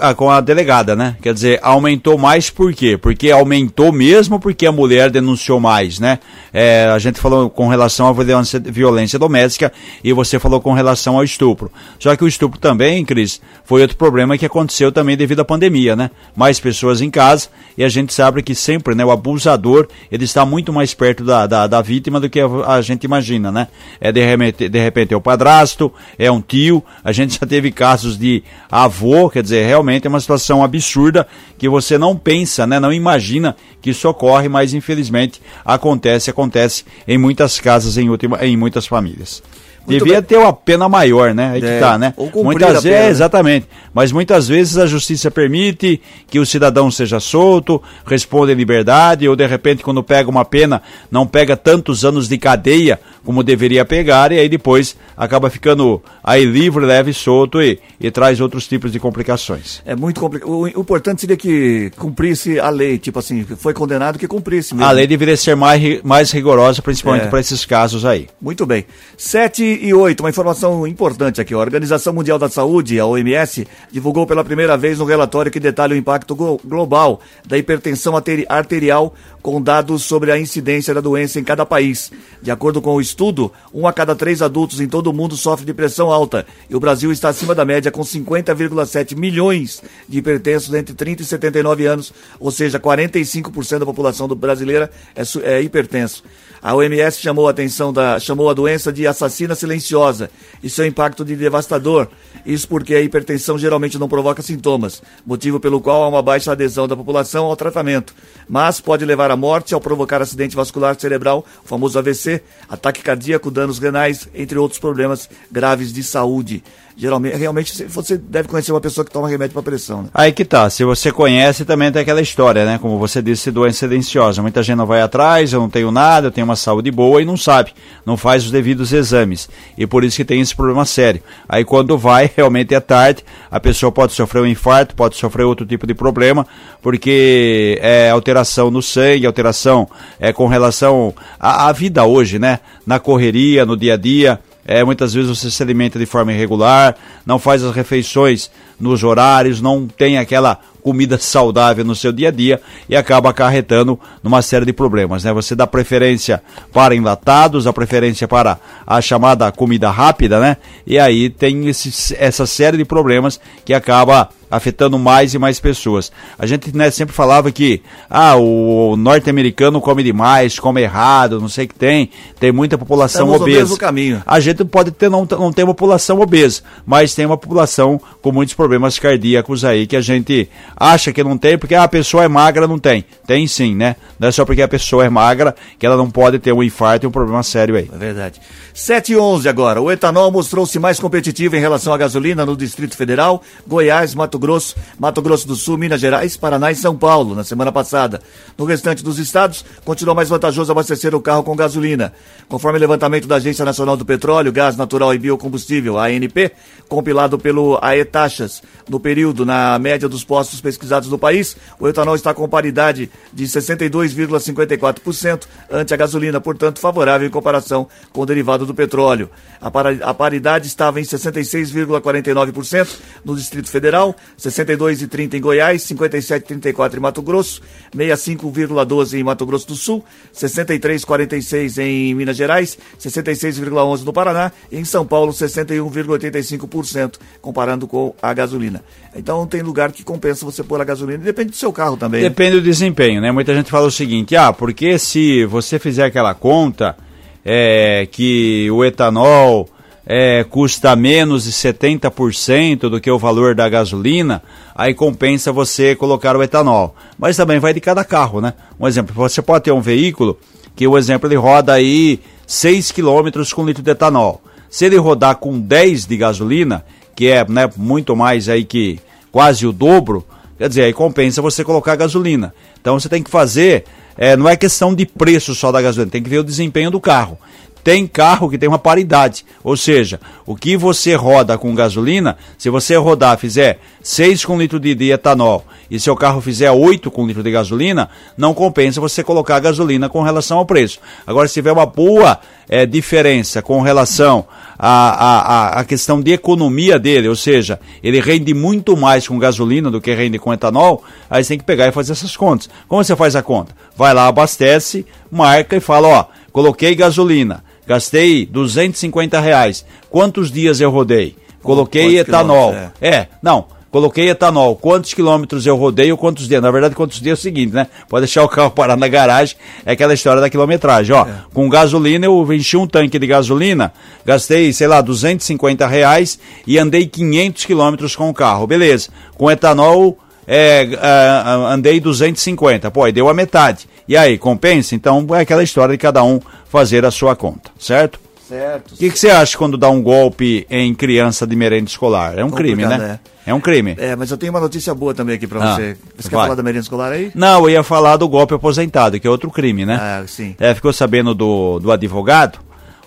ah, com a delegada, né? Quer dizer, aumentou mais por quê? Porque aumentou mesmo porque a mulher denunciou mais, né? É, a gente falou com relação à violência, violência doméstica e você falou com relação ao estupro. Só que o estupro também, Cris, foi outro problema que aconteceu também devido à pandemia, né? Mais pessoas em casa e a gente sabe que sempre né, o abusador ele está muito mais perto da, da, da vítima do que a, a, gente imagina, né? É de repente, de repente é o padrasto, é um tio, a gente já teve casos de avô, quer dizer, realmente é uma situação absurda que você não pensa, né, não imagina que isso ocorre, mas infelizmente acontece, acontece em muitas casas, em, última, em muitas famílias. Muito Devia bem. ter uma pena maior, né? Aí é, que tá, né? muitas vezes, é, exatamente. Mas muitas vezes a justiça permite que o cidadão seja solto, responda em liberdade, ou de repente, quando pega uma pena, não pega tantos anos de cadeia como deveria pegar, e aí depois acaba ficando aí livre, leve, solto e, e traz outros tipos de complicações. É muito complicado. O importante seria que cumprisse a lei, tipo assim, foi condenado que cumprisse mesmo. A lei deveria ser mais, mais rigorosa, principalmente é. para esses casos aí. Muito bem. Sete e 8, uma informação importante aqui. A Organização Mundial da Saúde, a OMS, divulgou pela primeira vez um relatório que detalha o impacto global da hipertensão arterial com dados sobre a incidência da doença em cada país. De acordo com o estudo, um a cada três adultos em todo o mundo sofre de pressão alta e o Brasil está acima da média com 50,7 milhões de hipertensos entre 30 e 79 anos, ou seja, 45% da população brasileira é, é hipertenso. A OMS chamou a atenção da, chamou a doença de assassina silenciosa. E seu impacto de devastador. Isso porque a hipertensão geralmente não provoca sintomas, motivo pelo qual há uma baixa adesão da população ao tratamento, mas pode levar à morte ao provocar acidente vascular cerebral, o famoso AVC, ataque cardíaco, danos renais, entre outros problemas graves de saúde geralmente, realmente você deve conhecer uma pessoa que toma remédio para pressão. Né? Aí que tá, se você conhece também tem aquela história, né? Como você disse, doença silenciosa. Muita gente não vai atrás, eu não tenho nada, eu tenho uma saúde boa e não sabe, não faz os devidos exames. E por isso que tem esse problema sério. Aí quando vai, (laughs) realmente é tarde, a pessoa pode sofrer um infarto, pode sofrer outro tipo de problema, porque é alteração no sangue, alteração é com relação à, à vida hoje, né? Na correria, no dia a dia é, muitas vezes você se alimenta de forma irregular, não faz as refeições nos horários, não tem aquela comida saudável no seu dia a dia e acaba acarretando numa série de problemas, né? Você dá preferência para enlatados, a preferência para a chamada comida rápida, né? E aí tem esse, essa série de problemas que acaba afetando mais e mais pessoas. A gente né, sempre falava que ah, o norte-americano come demais, come errado, não sei o que tem, tem muita população Estamos obesa. No caminho. A gente pode ter não, não ter uma população obesa, mas tem uma população com muitos problemas cardíacos aí que a gente acha que não tem, porque ah, a pessoa é magra, não tem. Tem sim, né? Não é só porque a pessoa é magra que ela não pode ter um infarto e um problema sério aí. É verdade. 7 e 11 agora. O etanol mostrou-se mais competitivo em relação à gasolina no Distrito Federal, Goiás, Mato Mato Grosso, Mato Grosso do Sul, Minas Gerais, Paraná e São Paulo na semana passada. No restante dos estados, continua mais vantajoso abastecer o carro com gasolina. Conforme o levantamento da Agência Nacional do Petróleo, Gás Natural e Biocombustível, ANP, compilado pelo AE Taxas, no período, na média dos postos pesquisados no país, o etanol está com paridade de 62,54% ante a gasolina, portanto favorável em comparação com o derivado do petróleo. A paridade estava em 66,49% no Distrito Federal, 62,30% em Goiás, 57,34% em Mato Grosso, 65,12% em Mato Grosso do Sul, 63,46% em Minas Gerais, 66,11% no Paraná e em São Paulo 61,85%, comparando com a gasolina. Então tem lugar que compensa você pôr a gasolina, depende do seu carro também. Depende do desempenho, né? Muita gente fala o seguinte, ah, porque se você fizer aquela conta é, que o etanol é, custa menos de 70% do que o valor da gasolina, aí compensa você colocar o etanol. Mas também vai de cada carro, né? Um exemplo, você pode ter um veículo que o exemplo ele roda aí 6 km com litro de etanol. Se ele rodar com 10 de gasolina, que é né, muito mais aí que quase o dobro, quer dizer, aí compensa você colocar gasolina. Então você tem que fazer, é, não é questão de preço só da gasolina, tem que ver o desempenho do carro. Tem carro que tem uma paridade, ou seja, o que você roda com gasolina, se você rodar, fizer 6 com litro de, de etanol e seu carro fizer 8 com litro de gasolina, não compensa você colocar gasolina com relação ao preço. Agora, se tiver uma boa é, diferença com relação à, à, questão de economia dele, ou seja, ele rende muito mais com gasolina do que rende com etanol, aí você tem que pegar e fazer essas contas. Como você faz a conta? Vai lá, abastece, marca e fala, ó, coloquei gasolina Gastei 250 reais. Quantos dias eu rodei? Coloquei etanol. É? é, não. Coloquei etanol. Quantos quilômetros eu rodei ou quantos dias? Na verdade, quantos dias é o seguinte, né? Pode deixar o carro (laughs) parar na garagem. É aquela história da quilometragem. Ó, é. com gasolina, eu enchi um tanque de gasolina, gastei, sei lá, 250 reais e andei 500 quilômetros com o carro. Beleza. Com etanol, é, é, andei 250. Pô, aí deu a metade. E aí, compensa? Então é aquela história de cada um fazer a sua conta, certo? Certo. O que, que, você acha quando dá um golpe em criança de merenda escolar? É um crime, né? É. é. um crime. É, mas eu tenho uma notícia boa também aqui pra ah, você. Você vai. quer falar da merenda escolar aí? Não, eu ia falar do golpe aposentado, que é outro crime, né? Ah, sim. É, ficou sabendo do, do advogado?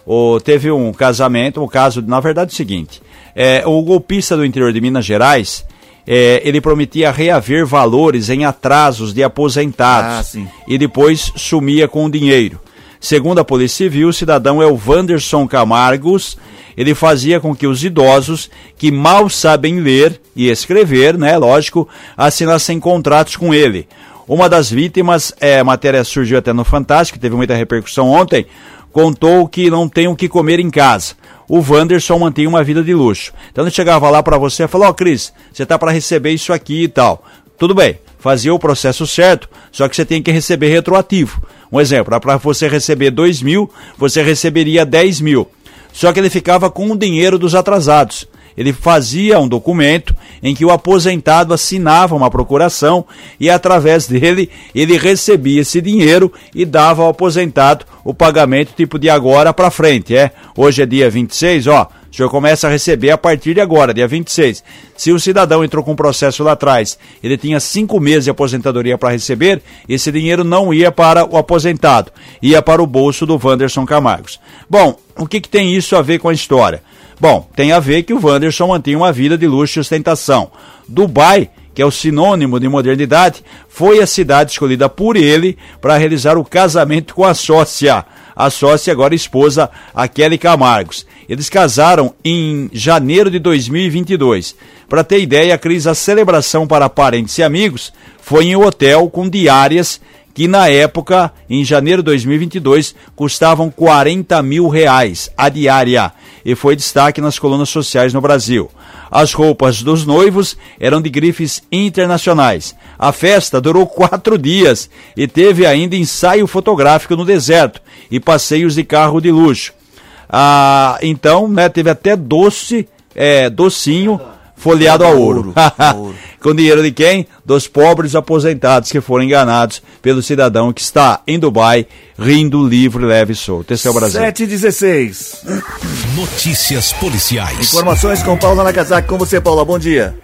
Ou teve um casamento, um caso, na verdade, é o seguinte: é, o golpista do interior de Minas Gerais é, ele prometia reaver valores em atrasos de aposentados ah, e depois sumia com o dinheiro. Segundo a Polícia Civil, o cidadão é o Wanderson Camargos. Ele fazia com que os idosos que mal sabem ler e escrever, né, lógico, assinassem contratos com ele. Uma das vítimas, é, a matéria surgiu até no Fantástico, teve muita repercussão ontem, contou que não tem o que comer em casa o Wanderson mantinha uma vida de luxo. Então ele chegava lá para você e falou: Ó, oh, Cris, você tá para receber isso aqui e tal. Tudo bem, fazia o processo certo, só que você tem que receber retroativo. Um exemplo, para você receber 2 mil, você receberia 10 mil. Só que ele ficava com o dinheiro dos atrasados ele fazia um documento em que o aposentado assinava uma procuração e através dele ele recebia esse dinheiro e dava ao aposentado o pagamento tipo de agora para frente, é? Hoje é dia 26, ó, o senhor começa a receber a partir de agora, dia 26. Se o cidadão entrou com um processo lá atrás, ele tinha cinco meses de aposentadoria para receber, esse dinheiro não ia para o aposentado, ia para o bolso do Wanderson Camargos. Bom, o que, que tem isso a ver com a história? Bom, tem a ver que o Wanderson mantinha uma vida de luxo e ostentação. Dubai, que é o sinônimo de modernidade, foi a cidade escolhida por ele para realizar o casamento com a sócia. A sócia agora esposa, a Kelly Camargos. Eles casaram em janeiro de 2022. Para ter ideia, Cris, a celebração para parentes e amigos foi em um hotel com diárias que na época, em janeiro de 2022, custavam 40 mil reais a diária e foi destaque nas colunas sociais no Brasil. As roupas dos noivos eram de grifes internacionais. A festa durou quatro dias e teve ainda ensaio fotográfico no deserto e passeios de carro de luxo. Ah, então, né, teve até doce, é, docinho folheado a ouro. ouro. (laughs) Com dinheiro de quem? Dos pobres aposentados que foram enganados pelo cidadão que está em Dubai, rindo livre, leve e solto. Esse é o Brasil. 7 16 Notícias policiais. Informações com Paula Nakazaki. Com você, Paula. Bom dia.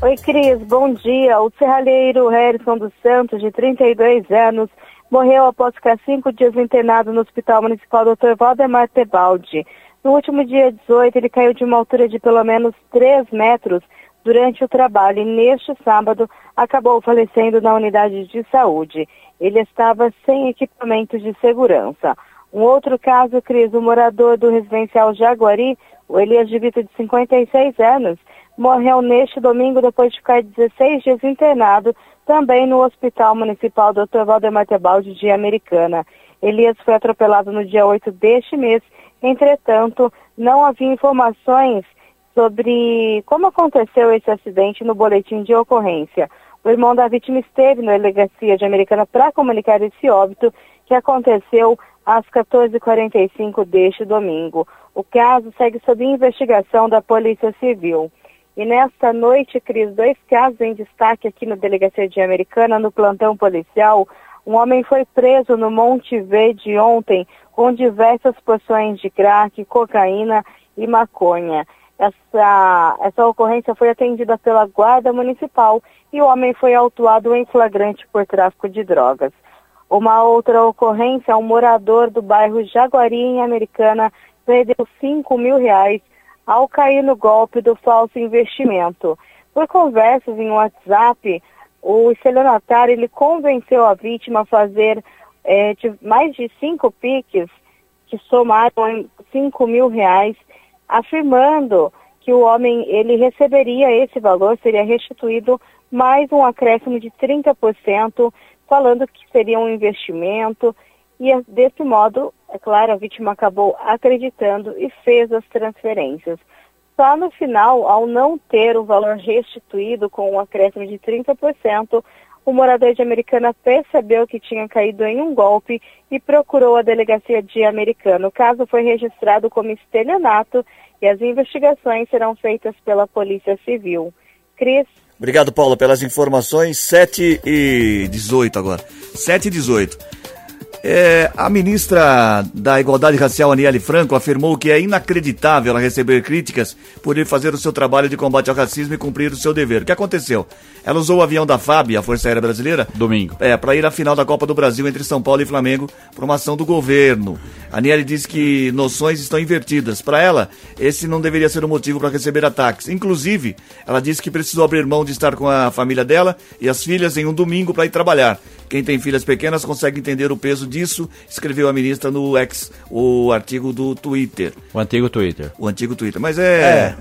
Oi, Cris, bom dia. O serralheiro Harrison dos Santos, de 32 anos, morreu após ficar cinco dias internado no Hospital Municipal Dr. Valdemar Tebaldi. No último dia 18, ele caiu de uma altura de pelo menos 3 metros durante o trabalho e neste sábado acabou falecendo na unidade de saúde. Ele estava sem equipamentos de segurança. Um outro caso, Cris, o morador do residencial Jaguari, o Elias de Vito, de 56 anos, morreu neste domingo depois de ficar 16 dias internado, também no Hospital Municipal Dr. Valdemar Tebaldi de Americana. Elias foi atropelado no dia 8 deste mês, entretanto, não havia informações sobre como aconteceu esse acidente no boletim de ocorrência. O irmão da vítima esteve na delegacia de Americana para comunicar esse óbito que aconteceu às 14h45 deste domingo. O caso segue sob investigação da Polícia Civil. E nesta noite, Cris, dois casos em destaque aqui na Delegacia de Americana, no plantão policial. Um homem foi preso no Monte Verde ontem com diversas porções de crack, cocaína e maconha. Essa, essa ocorrência foi atendida pela Guarda Municipal e o homem foi autuado em flagrante por tráfico de drogas. Uma outra ocorrência, um morador do bairro Jaguari, em Americana, perdeu 5 mil reais ao cair no golpe do falso investimento. Por conversas em WhatsApp, o estelionatário ele convenceu a vítima a fazer é, de mais de cinco piques, que somaram 5 mil reais, afirmando que o homem ele receberia esse valor, seria restituído mais um acréscimo de 30%, falando que seria um investimento. E desse modo, é claro, a vítima acabou acreditando e fez as transferências. Só no final, ao não ter o valor restituído com um acréscimo de 30%, o morador de Americana percebeu que tinha caído em um golpe e procurou a delegacia de Americana. O caso foi registrado como estelionato e as investigações serão feitas pela Polícia Civil. Cris. Obrigado, Paulo, pelas informações. 7 e 18 agora. 7 e 18. É, a ministra da Igualdade Racial, Aniele Franco, afirmou que é inacreditável ela receber críticas por ir fazer o seu trabalho de combate ao racismo e cumprir o seu dever. O que aconteceu? Ela usou o avião da FAB, a Força Aérea Brasileira, domingo, é, para ir à final da Copa do Brasil entre São Paulo e Flamengo por uma ação do governo. Aniele disse que noções estão invertidas. Para ela, esse não deveria ser o motivo para receber ataques. Inclusive, ela disse que precisou abrir mão de estar com a família dela e as filhas em um domingo para ir trabalhar. Quem tem filhas pequenas consegue entender o peso disso, escreveu a ministra no ex, o artigo do Twitter. O antigo Twitter. O antigo Twitter. Mas é. é.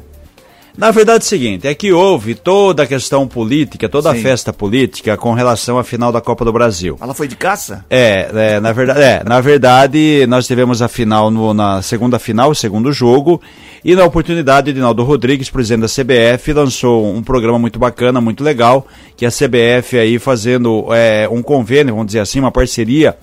Na verdade é o seguinte, é que houve toda a questão política, toda Sim. a festa política com relação à final da Copa do Brasil. Ela foi de caça? É, é na verdade, é, na verdade nós tivemos a final no, na segunda final, o segundo jogo, e na oportunidade, Edinaldo Rodrigues, presidente da CBF, lançou um programa muito bacana, muito legal, que a CBF aí fazendo é, um convênio, vamos dizer assim, uma parceria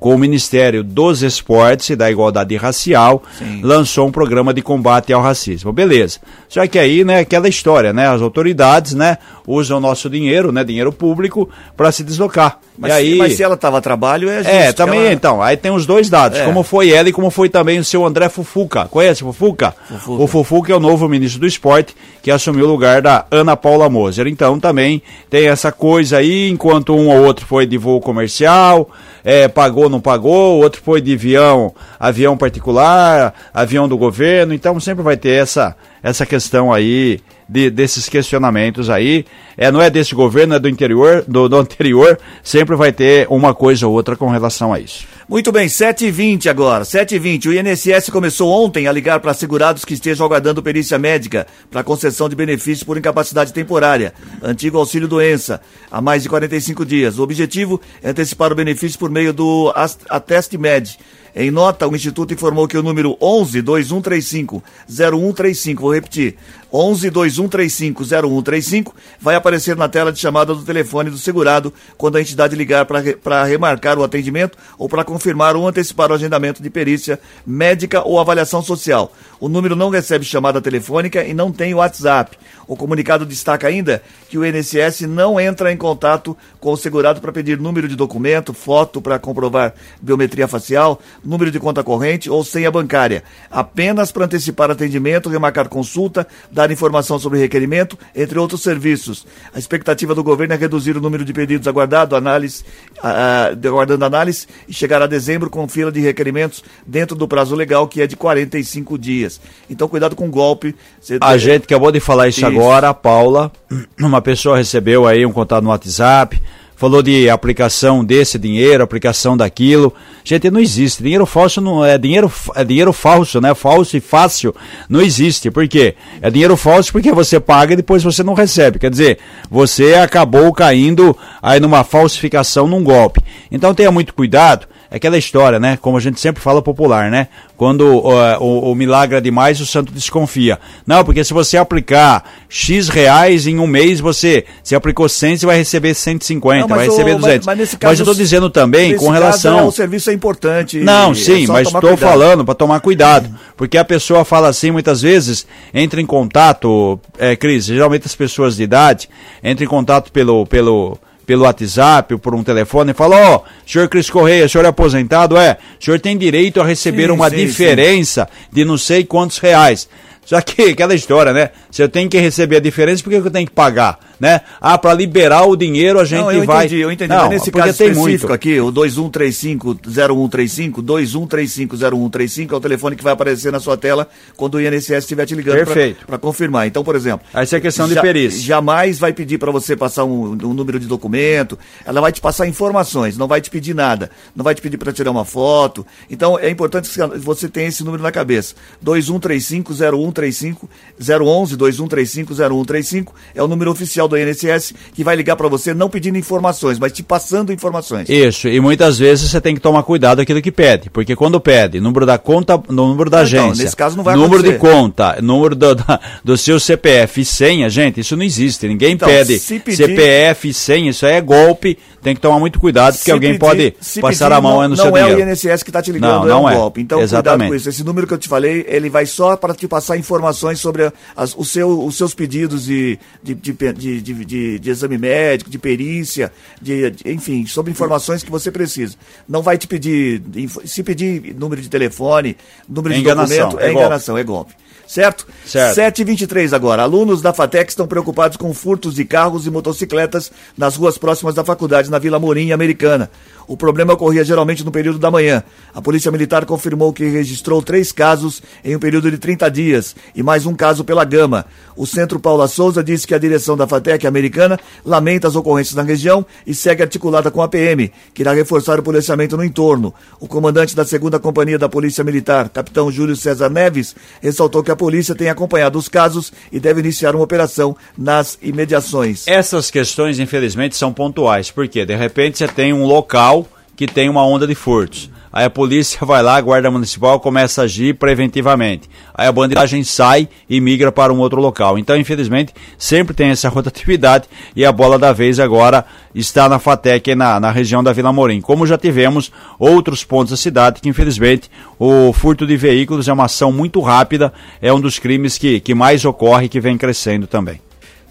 com o Ministério dos Esportes e da Igualdade Racial, Sim. lançou um programa de combate ao racismo. Beleza. Só que aí, né, aquela história, né, as autoridades, né, usam o nosso dinheiro, né, dinheiro público, para se deslocar. Mas, e aí, mas se ela estava a trabalho, é justo É, também, ela... então, aí tem os dois dados, é. como foi ela e como foi também o seu André Fufuca. Conhece o Fufuca? Fufuca? O Fufuca é o novo ministro do esporte, que assumiu o lugar da Ana Paula Moser. Então, também tem essa coisa aí, enquanto um ou outro foi de voo comercial, é, pagou, não pagou, outro foi de avião, avião particular, avião do governo, então sempre vai ter essa, essa questão aí de, desses questionamentos aí. É, não é desse governo, é do interior, do, do anterior, sempre vai ter uma coisa ou outra com relação a isso. Muito bem, 7h20 agora, 7h20. O INSS começou ontem a ligar para segurados que estejam aguardando perícia médica para concessão de benefício por incapacidade temporária, antigo auxílio doença, há mais de 45 dias. O objetivo é antecipar o benefício por meio do Ateste Med em nota, o Instituto informou que o número 11 2135 0135, vou repetir, 11 2135 0135 vai aparecer na tela de chamada do telefone do segurado quando a entidade ligar para remarcar o atendimento ou para confirmar ou antecipar o agendamento de perícia médica ou avaliação social. O número não recebe chamada telefônica e não tem WhatsApp. O comunicado destaca ainda que o INSS não entra em contato com o segurado para pedir número de documento, foto para comprovar biometria facial, número de conta corrente ou senha bancária, apenas para antecipar atendimento, remarcar consulta, dar informação sobre requerimento, entre outros serviços. A expectativa do governo é reduzir o número de pedidos aguardado, análise, aguardando análise e chegar a dezembro com fila de requerimentos dentro do prazo legal, que é de 45 dias. Então, cuidado com o golpe. Você a gente acabou de falar isso, isso agora, Paula, uma pessoa recebeu aí um contato no WhatsApp, falou de aplicação desse dinheiro, aplicação daquilo. Gente, não existe. Dinheiro falso não é dinheiro, é dinheiro falso, né? Falso e fácil não existe. Por quê? É dinheiro falso porque você paga e depois você não recebe. Quer dizer, você acabou caindo aí numa falsificação, num golpe. Então tenha muito cuidado aquela história, né? Como a gente sempre fala popular, né? Quando uh, o, o, milagre é demais, o santo desconfia. Não, porque se você aplicar X reais em um mês, você se aplicou 100, você vai receber 150, não, vai receber 200. Mas, mas, caso, mas eu estou dizendo também com relação... Caso, é, o serviço é importante. Não, sim, é mas estou falando para tomar cuidado. Porque a pessoa fala assim, muitas vezes, entra em contato, é, Cris, geralmente as pessoas de idade, entram em contato pelo... pelo pelo WhatsApp ou por um telefone e fala, ó, oh, senhor Cris Correia, senhor é aposentado? É, o senhor tem direito a receber sim, uma sim, diferença sim. de não sei quantos reais. Só que aquela história, né? Se eu tenho que receber a diferença, por que eu tenho que pagar? Né? Ah, para liberar o dinheiro a gente não, eu vai. Entendi, eu entendi. Não, mas nesse caso tem específico muito. aqui, o 2135-0135, 2135-0135 é o telefone que vai aparecer na sua tela quando o INSS estiver te ligando para confirmar. Então, por exemplo. Essa é questão de perícia. Jamais vai pedir para você passar um, um, número de documento, ela vai te passar informações, não vai te pedir nada, não vai te pedir para tirar uma foto. Então, é importante que você tenha esse número na cabeça: 2135-0135, 011 2135 0135 é o número oficial do INSS que vai ligar para você não pedindo informações, mas te passando informações. Isso, e muitas vezes você tem que tomar cuidado aquilo que pede, porque quando pede número da conta, número da então, agência, nesse caso não vai número acontecer. de conta, número do, da, do seu CPF e senha, gente, isso não existe. Ninguém então, pede pedir, CPF e senha, isso aí é golpe, tem que tomar muito cuidado, porque alguém pedir, pode passar pedir, a mão não, no não seu é dinheiro. Não é o INSS que está te ligando, não, não é um é. golpe. Então, Exatamente. cuidado com isso. Esse número que eu te falei, ele vai só para te passar informações sobre as, o seu, os seus pedidos de, de, de, de, de, de exame médico, de perícia, de, de, enfim, sobre informações que você precisa. Não vai te pedir, se pedir número de telefone, número é de documento, é, é enganação, é golpe certo? Certo. 7h23 agora. Alunos da FATEC estão preocupados com furtos de carros e motocicletas nas ruas próximas da faculdade, na Vila Morim, Americana. O problema ocorria geralmente no período da manhã. A Polícia Militar confirmou que registrou três casos em um período de 30 dias e mais um caso pela Gama. O Centro Paula Souza disse que a direção da FATEC americana lamenta as ocorrências na região e segue articulada com a PM, que irá reforçar o policiamento no entorno. O comandante da segunda companhia da Polícia Militar, capitão Júlio César Neves, ressaltou que a polícia tem acompanhado os casos e deve iniciar uma operação nas imediações. Essas questões, infelizmente, são pontuais, porque de repente você tem um local que tem uma onda de furtos. Aí a polícia vai lá, a guarda municipal começa a agir preventivamente. Aí a bandidagem sai e migra para um outro local. Então, infelizmente, sempre tem essa (laughs) rotatividade e a bola da vez agora está na FATEC, na, na região da Vila Morim. Como já tivemos outros pontos da cidade que, infelizmente, o furto de veículos é uma ação muito rápida, é um dos crimes que, que mais ocorre e que vem crescendo também.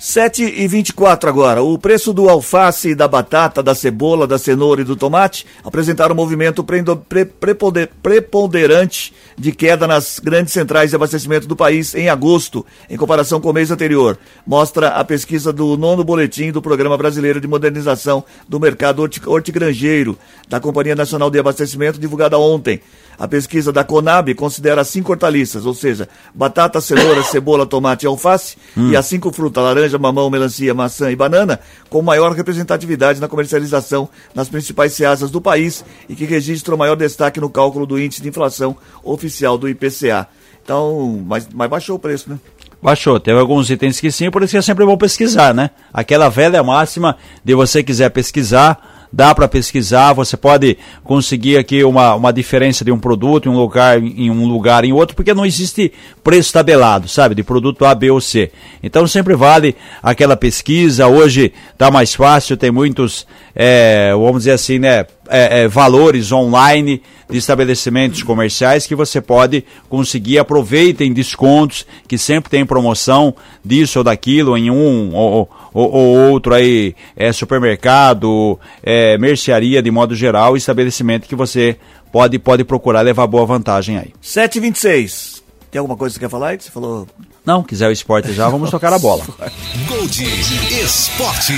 7 e 24 agora. O preço do alface, da batata, da cebola, da cenoura e do tomate apresentaram um movimento preponderante de queda nas grandes centrais de abastecimento do país em agosto, em comparação com o mês anterior. Mostra a pesquisa do nono boletim do Programa Brasileiro de Modernização do Mercado Hortigranjeiro, da Companhia Nacional de Abastecimento, divulgada ontem. A pesquisa da Conab considera cinco hortaliças, ou seja, batata, cenoura, (coughs) cebola, tomate e alface, hum. e as cinco frutas, laranja, mamão, melancia, maçã e banana, com maior representatividade na comercialização nas principais ceasas do país e que registram maior destaque no cálculo do índice de inflação oficial do IPCA. Então, mas, mas baixou o preço, né? Baixou, teve alguns itens que sim, por isso que é sempre bom pesquisar, né? Aquela velha máxima de você quiser pesquisar, dá para pesquisar, você pode conseguir aqui uma, uma diferença de um produto em um lugar em um lugar em outro, porque não existe preço tabelado, sabe, de produto A, B ou C. Então sempre vale aquela pesquisa. Hoje está mais fácil, tem muitos, é, vamos dizer assim, né, é, é, valores online de estabelecimentos comerciais que você pode conseguir. Aproveitem descontos, que sempre tem promoção disso ou daquilo em um ou, ou, ou outro aí, é, supermercado, é, mercearia de modo geral, estabelecimento que você pode, pode procurar levar boa vantagem aí. 726. Tem alguma coisa que você quer falar aí? Você falou. Não, quiser o esporte já, vamos tocar a bola. (laughs) Gold Esporte.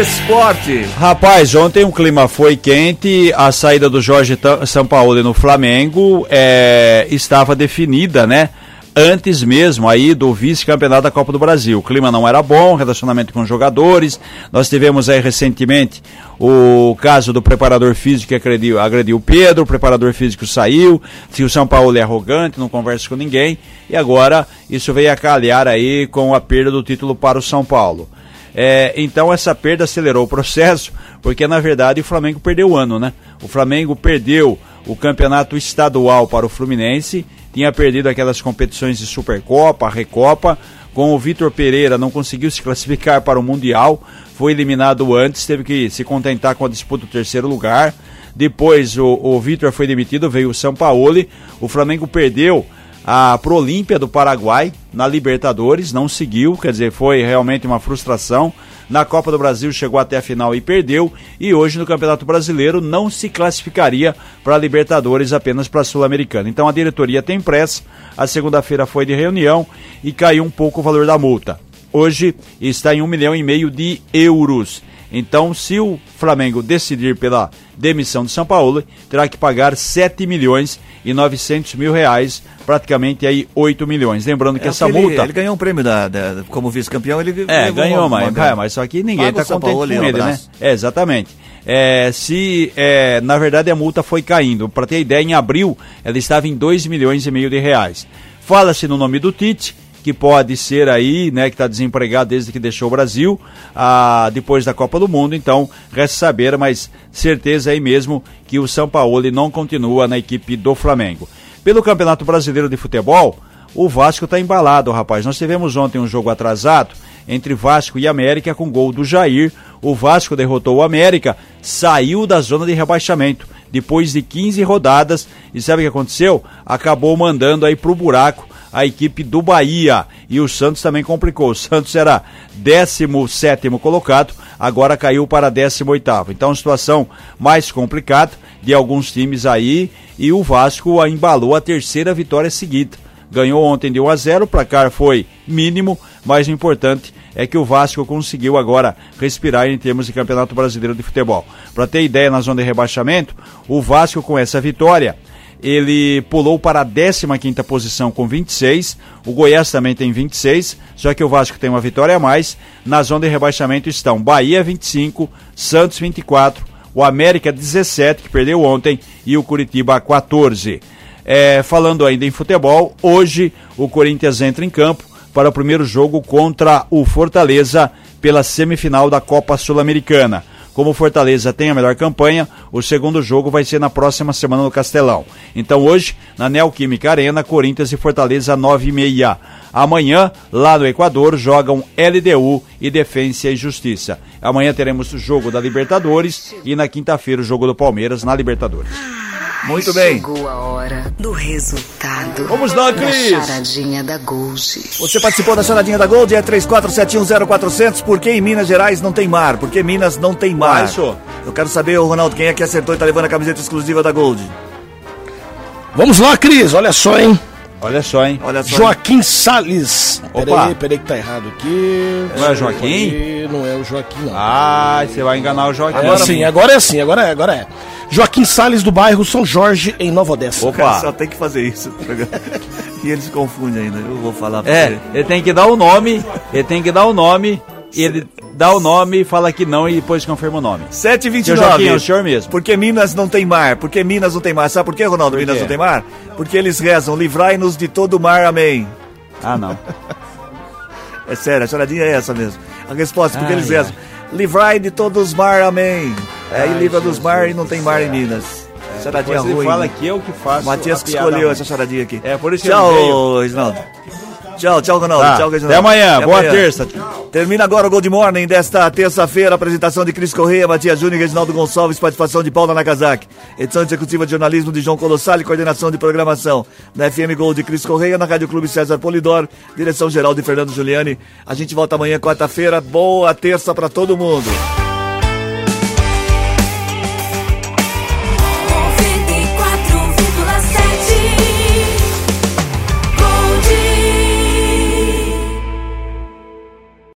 Esporte. Rapaz, ontem o clima foi quente, a saída do Jorge Sampaoli no Flamengo é, estava definida, né? Antes mesmo aí do vice-campeonato da Copa do Brasil. O clima não era bom, relacionamento com os jogadores. Nós tivemos aí recentemente o caso do preparador físico que agrediu, agrediu o Pedro, o preparador físico saiu, se o São Paulo é arrogante, não conversa com ninguém, e agora isso veio a calhar aí com a perda do título para o São Paulo. É, então essa perda acelerou o processo, porque na verdade o Flamengo perdeu o ano, né? O Flamengo perdeu o campeonato estadual para o Fluminense tinha perdido aquelas competições de Supercopa, Recopa. Com o Vitor Pereira não conseguiu se classificar para o Mundial, foi eliminado antes, teve que se contentar com a disputa do terceiro lugar. Depois o, o Vitor foi demitido, veio o São Paulo. O Flamengo perdeu a pro Olímpia do Paraguai na Libertadores, não seguiu, quer dizer, foi realmente uma frustração. Na Copa do Brasil chegou até a final e perdeu. E hoje no Campeonato Brasileiro não se classificaria para a Libertadores, apenas para a Sul-Americana. Então a diretoria tem pressa. A segunda-feira foi de reunião e caiu um pouco o valor da multa. Hoje está em um milhão e meio de euros. Então, se o Flamengo decidir pela demissão de São Paulo, terá que pagar 7 milhões e 900 mil reais, praticamente aí 8 milhões. Lembrando que é essa ele, multa. Ele ganhou um prêmio da, da como vice-campeão, ele É, ganhou, uma, mas, é, mas só que ninguém está contente Paulo, com ele, né? É, exatamente. É, se é, na verdade a multa foi caindo, para ter ideia, em abril ela estava em 2 milhões e meio de reais. Fala-se no nome do Tite, que pode ser aí, né, que está desempregado desde que deixou o Brasil, ah, depois da Copa do Mundo. Então, resta saber, mas certeza aí mesmo que o São Paulo não continua na equipe do Flamengo. Pelo Campeonato Brasileiro de Futebol, o Vasco está embalado, rapaz. Nós tivemos ontem um jogo atrasado entre Vasco e América com gol do Jair. O Vasco derrotou o América, saiu da zona de rebaixamento depois de 15 rodadas e sabe o que aconteceu? Acabou mandando aí pro buraco a equipe do Bahia. E o Santos também complicou. O Santos era 17 colocado, agora caiu para 18. Então, situação mais complicada de alguns times aí. E o Vasco embalou a terceira vitória seguida. Ganhou ontem de 1 a 0, o placar foi mínimo, mas o importante é que o Vasco conseguiu agora respirar em termos de Campeonato Brasileiro de Futebol. Para ter ideia na zona de rebaixamento, o Vasco com essa vitória ele pulou para a 15 posição com 26. O Goiás também tem 26, só que o Vasco tem uma vitória a mais. Na zona de rebaixamento estão Bahia 25, Santos 24, o América 17, que perdeu ontem, e o Curitiba 14. É, falando ainda em futebol, hoje o Corinthians entra em campo para o primeiro jogo contra o Fortaleza pela semifinal da Copa Sul-Americana. Como o Fortaleza tem a melhor campanha, o segundo jogo vai ser na próxima semana no Castelão. Então hoje, na Neoquímica Arena, Corinthians e Fortaleza 9 e meia. Amanhã, lá no Equador, jogam LDU e Defensa e Justiça. Amanhã teremos o jogo da Libertadores e na quinta-feira o jogo do Palmeiras na Libertadores. Muito bem. Chegou a hora do resultado. Vamos lá, Cris. Da charadinha da Gold. Você participou da charadinha da Gold, é 34710400. Por que em Minas Gerais não tem mar? Por que Minas não tem mar? Isso. Eu quero saber, Ronaldo, quem é que acertou e tá levando a camiseta exclusiva da Gold? Vamos lá, Cris, olha só, hein? Olha só, hein? Olha só. Joaquim Salles. Opa. Peraí, peraí que tá errado aqui. Não é Joaquim? Aqui, Não é o Joaquim, não. Ah, você vai enganar o Joaquim. É assim, agora é assim, agora é, agora é. Joaquim Salles do bairro São Jorge, em Nova Odessa. O cara Opa. só tem que fazer isso. (laughs) e ele se confunde ainda. Eu vou falar pra É, você. ele tem que dar o nome, ele tem que dar o nome, e ele dá o nome, fala que não e depois confirma o nome. Seu 729. Joaquim, é o senhor mesmo. Por que Minas não tem mar? Por que Minas não tem mar? Sabe por que, Ronaldo, Por Minas não tem mar? Porque eles rezam, livrai-nos de todo o mar, amém. Ah, não. (laughs) É sério, a choradinha é essa mesmo. A resposta, porque eles rezam, livrai de todos os mar, amém. Aí Ai, livra dos mar e não tem mar em. Minas. Depois ele ruim. fala que eu que faço Matias que escolheu essa charadinha aqui. É, por isso que ele veio. Tchau, Isnaldo. Tchau, tchau, Ronaldo. Tá. Tchau, Reginaldo. Até amanhã. Até Boa amanhã. terça. Termina agora o Gold Morning desta terça-feira. Apresentação de Cris Correia, Matias Júnior e Reginaldo Gonçalves. Participação de Paula Nakazaki. Edição executiva de jornalismo de João Colossal e coordenação de programação na FM Gold de Cris Correia, na Rádio Clube César Polidor. Direção geral de Fernando Giuliani. A gente volta amanhã, quarta-feira. Boa terça pra todo mundo.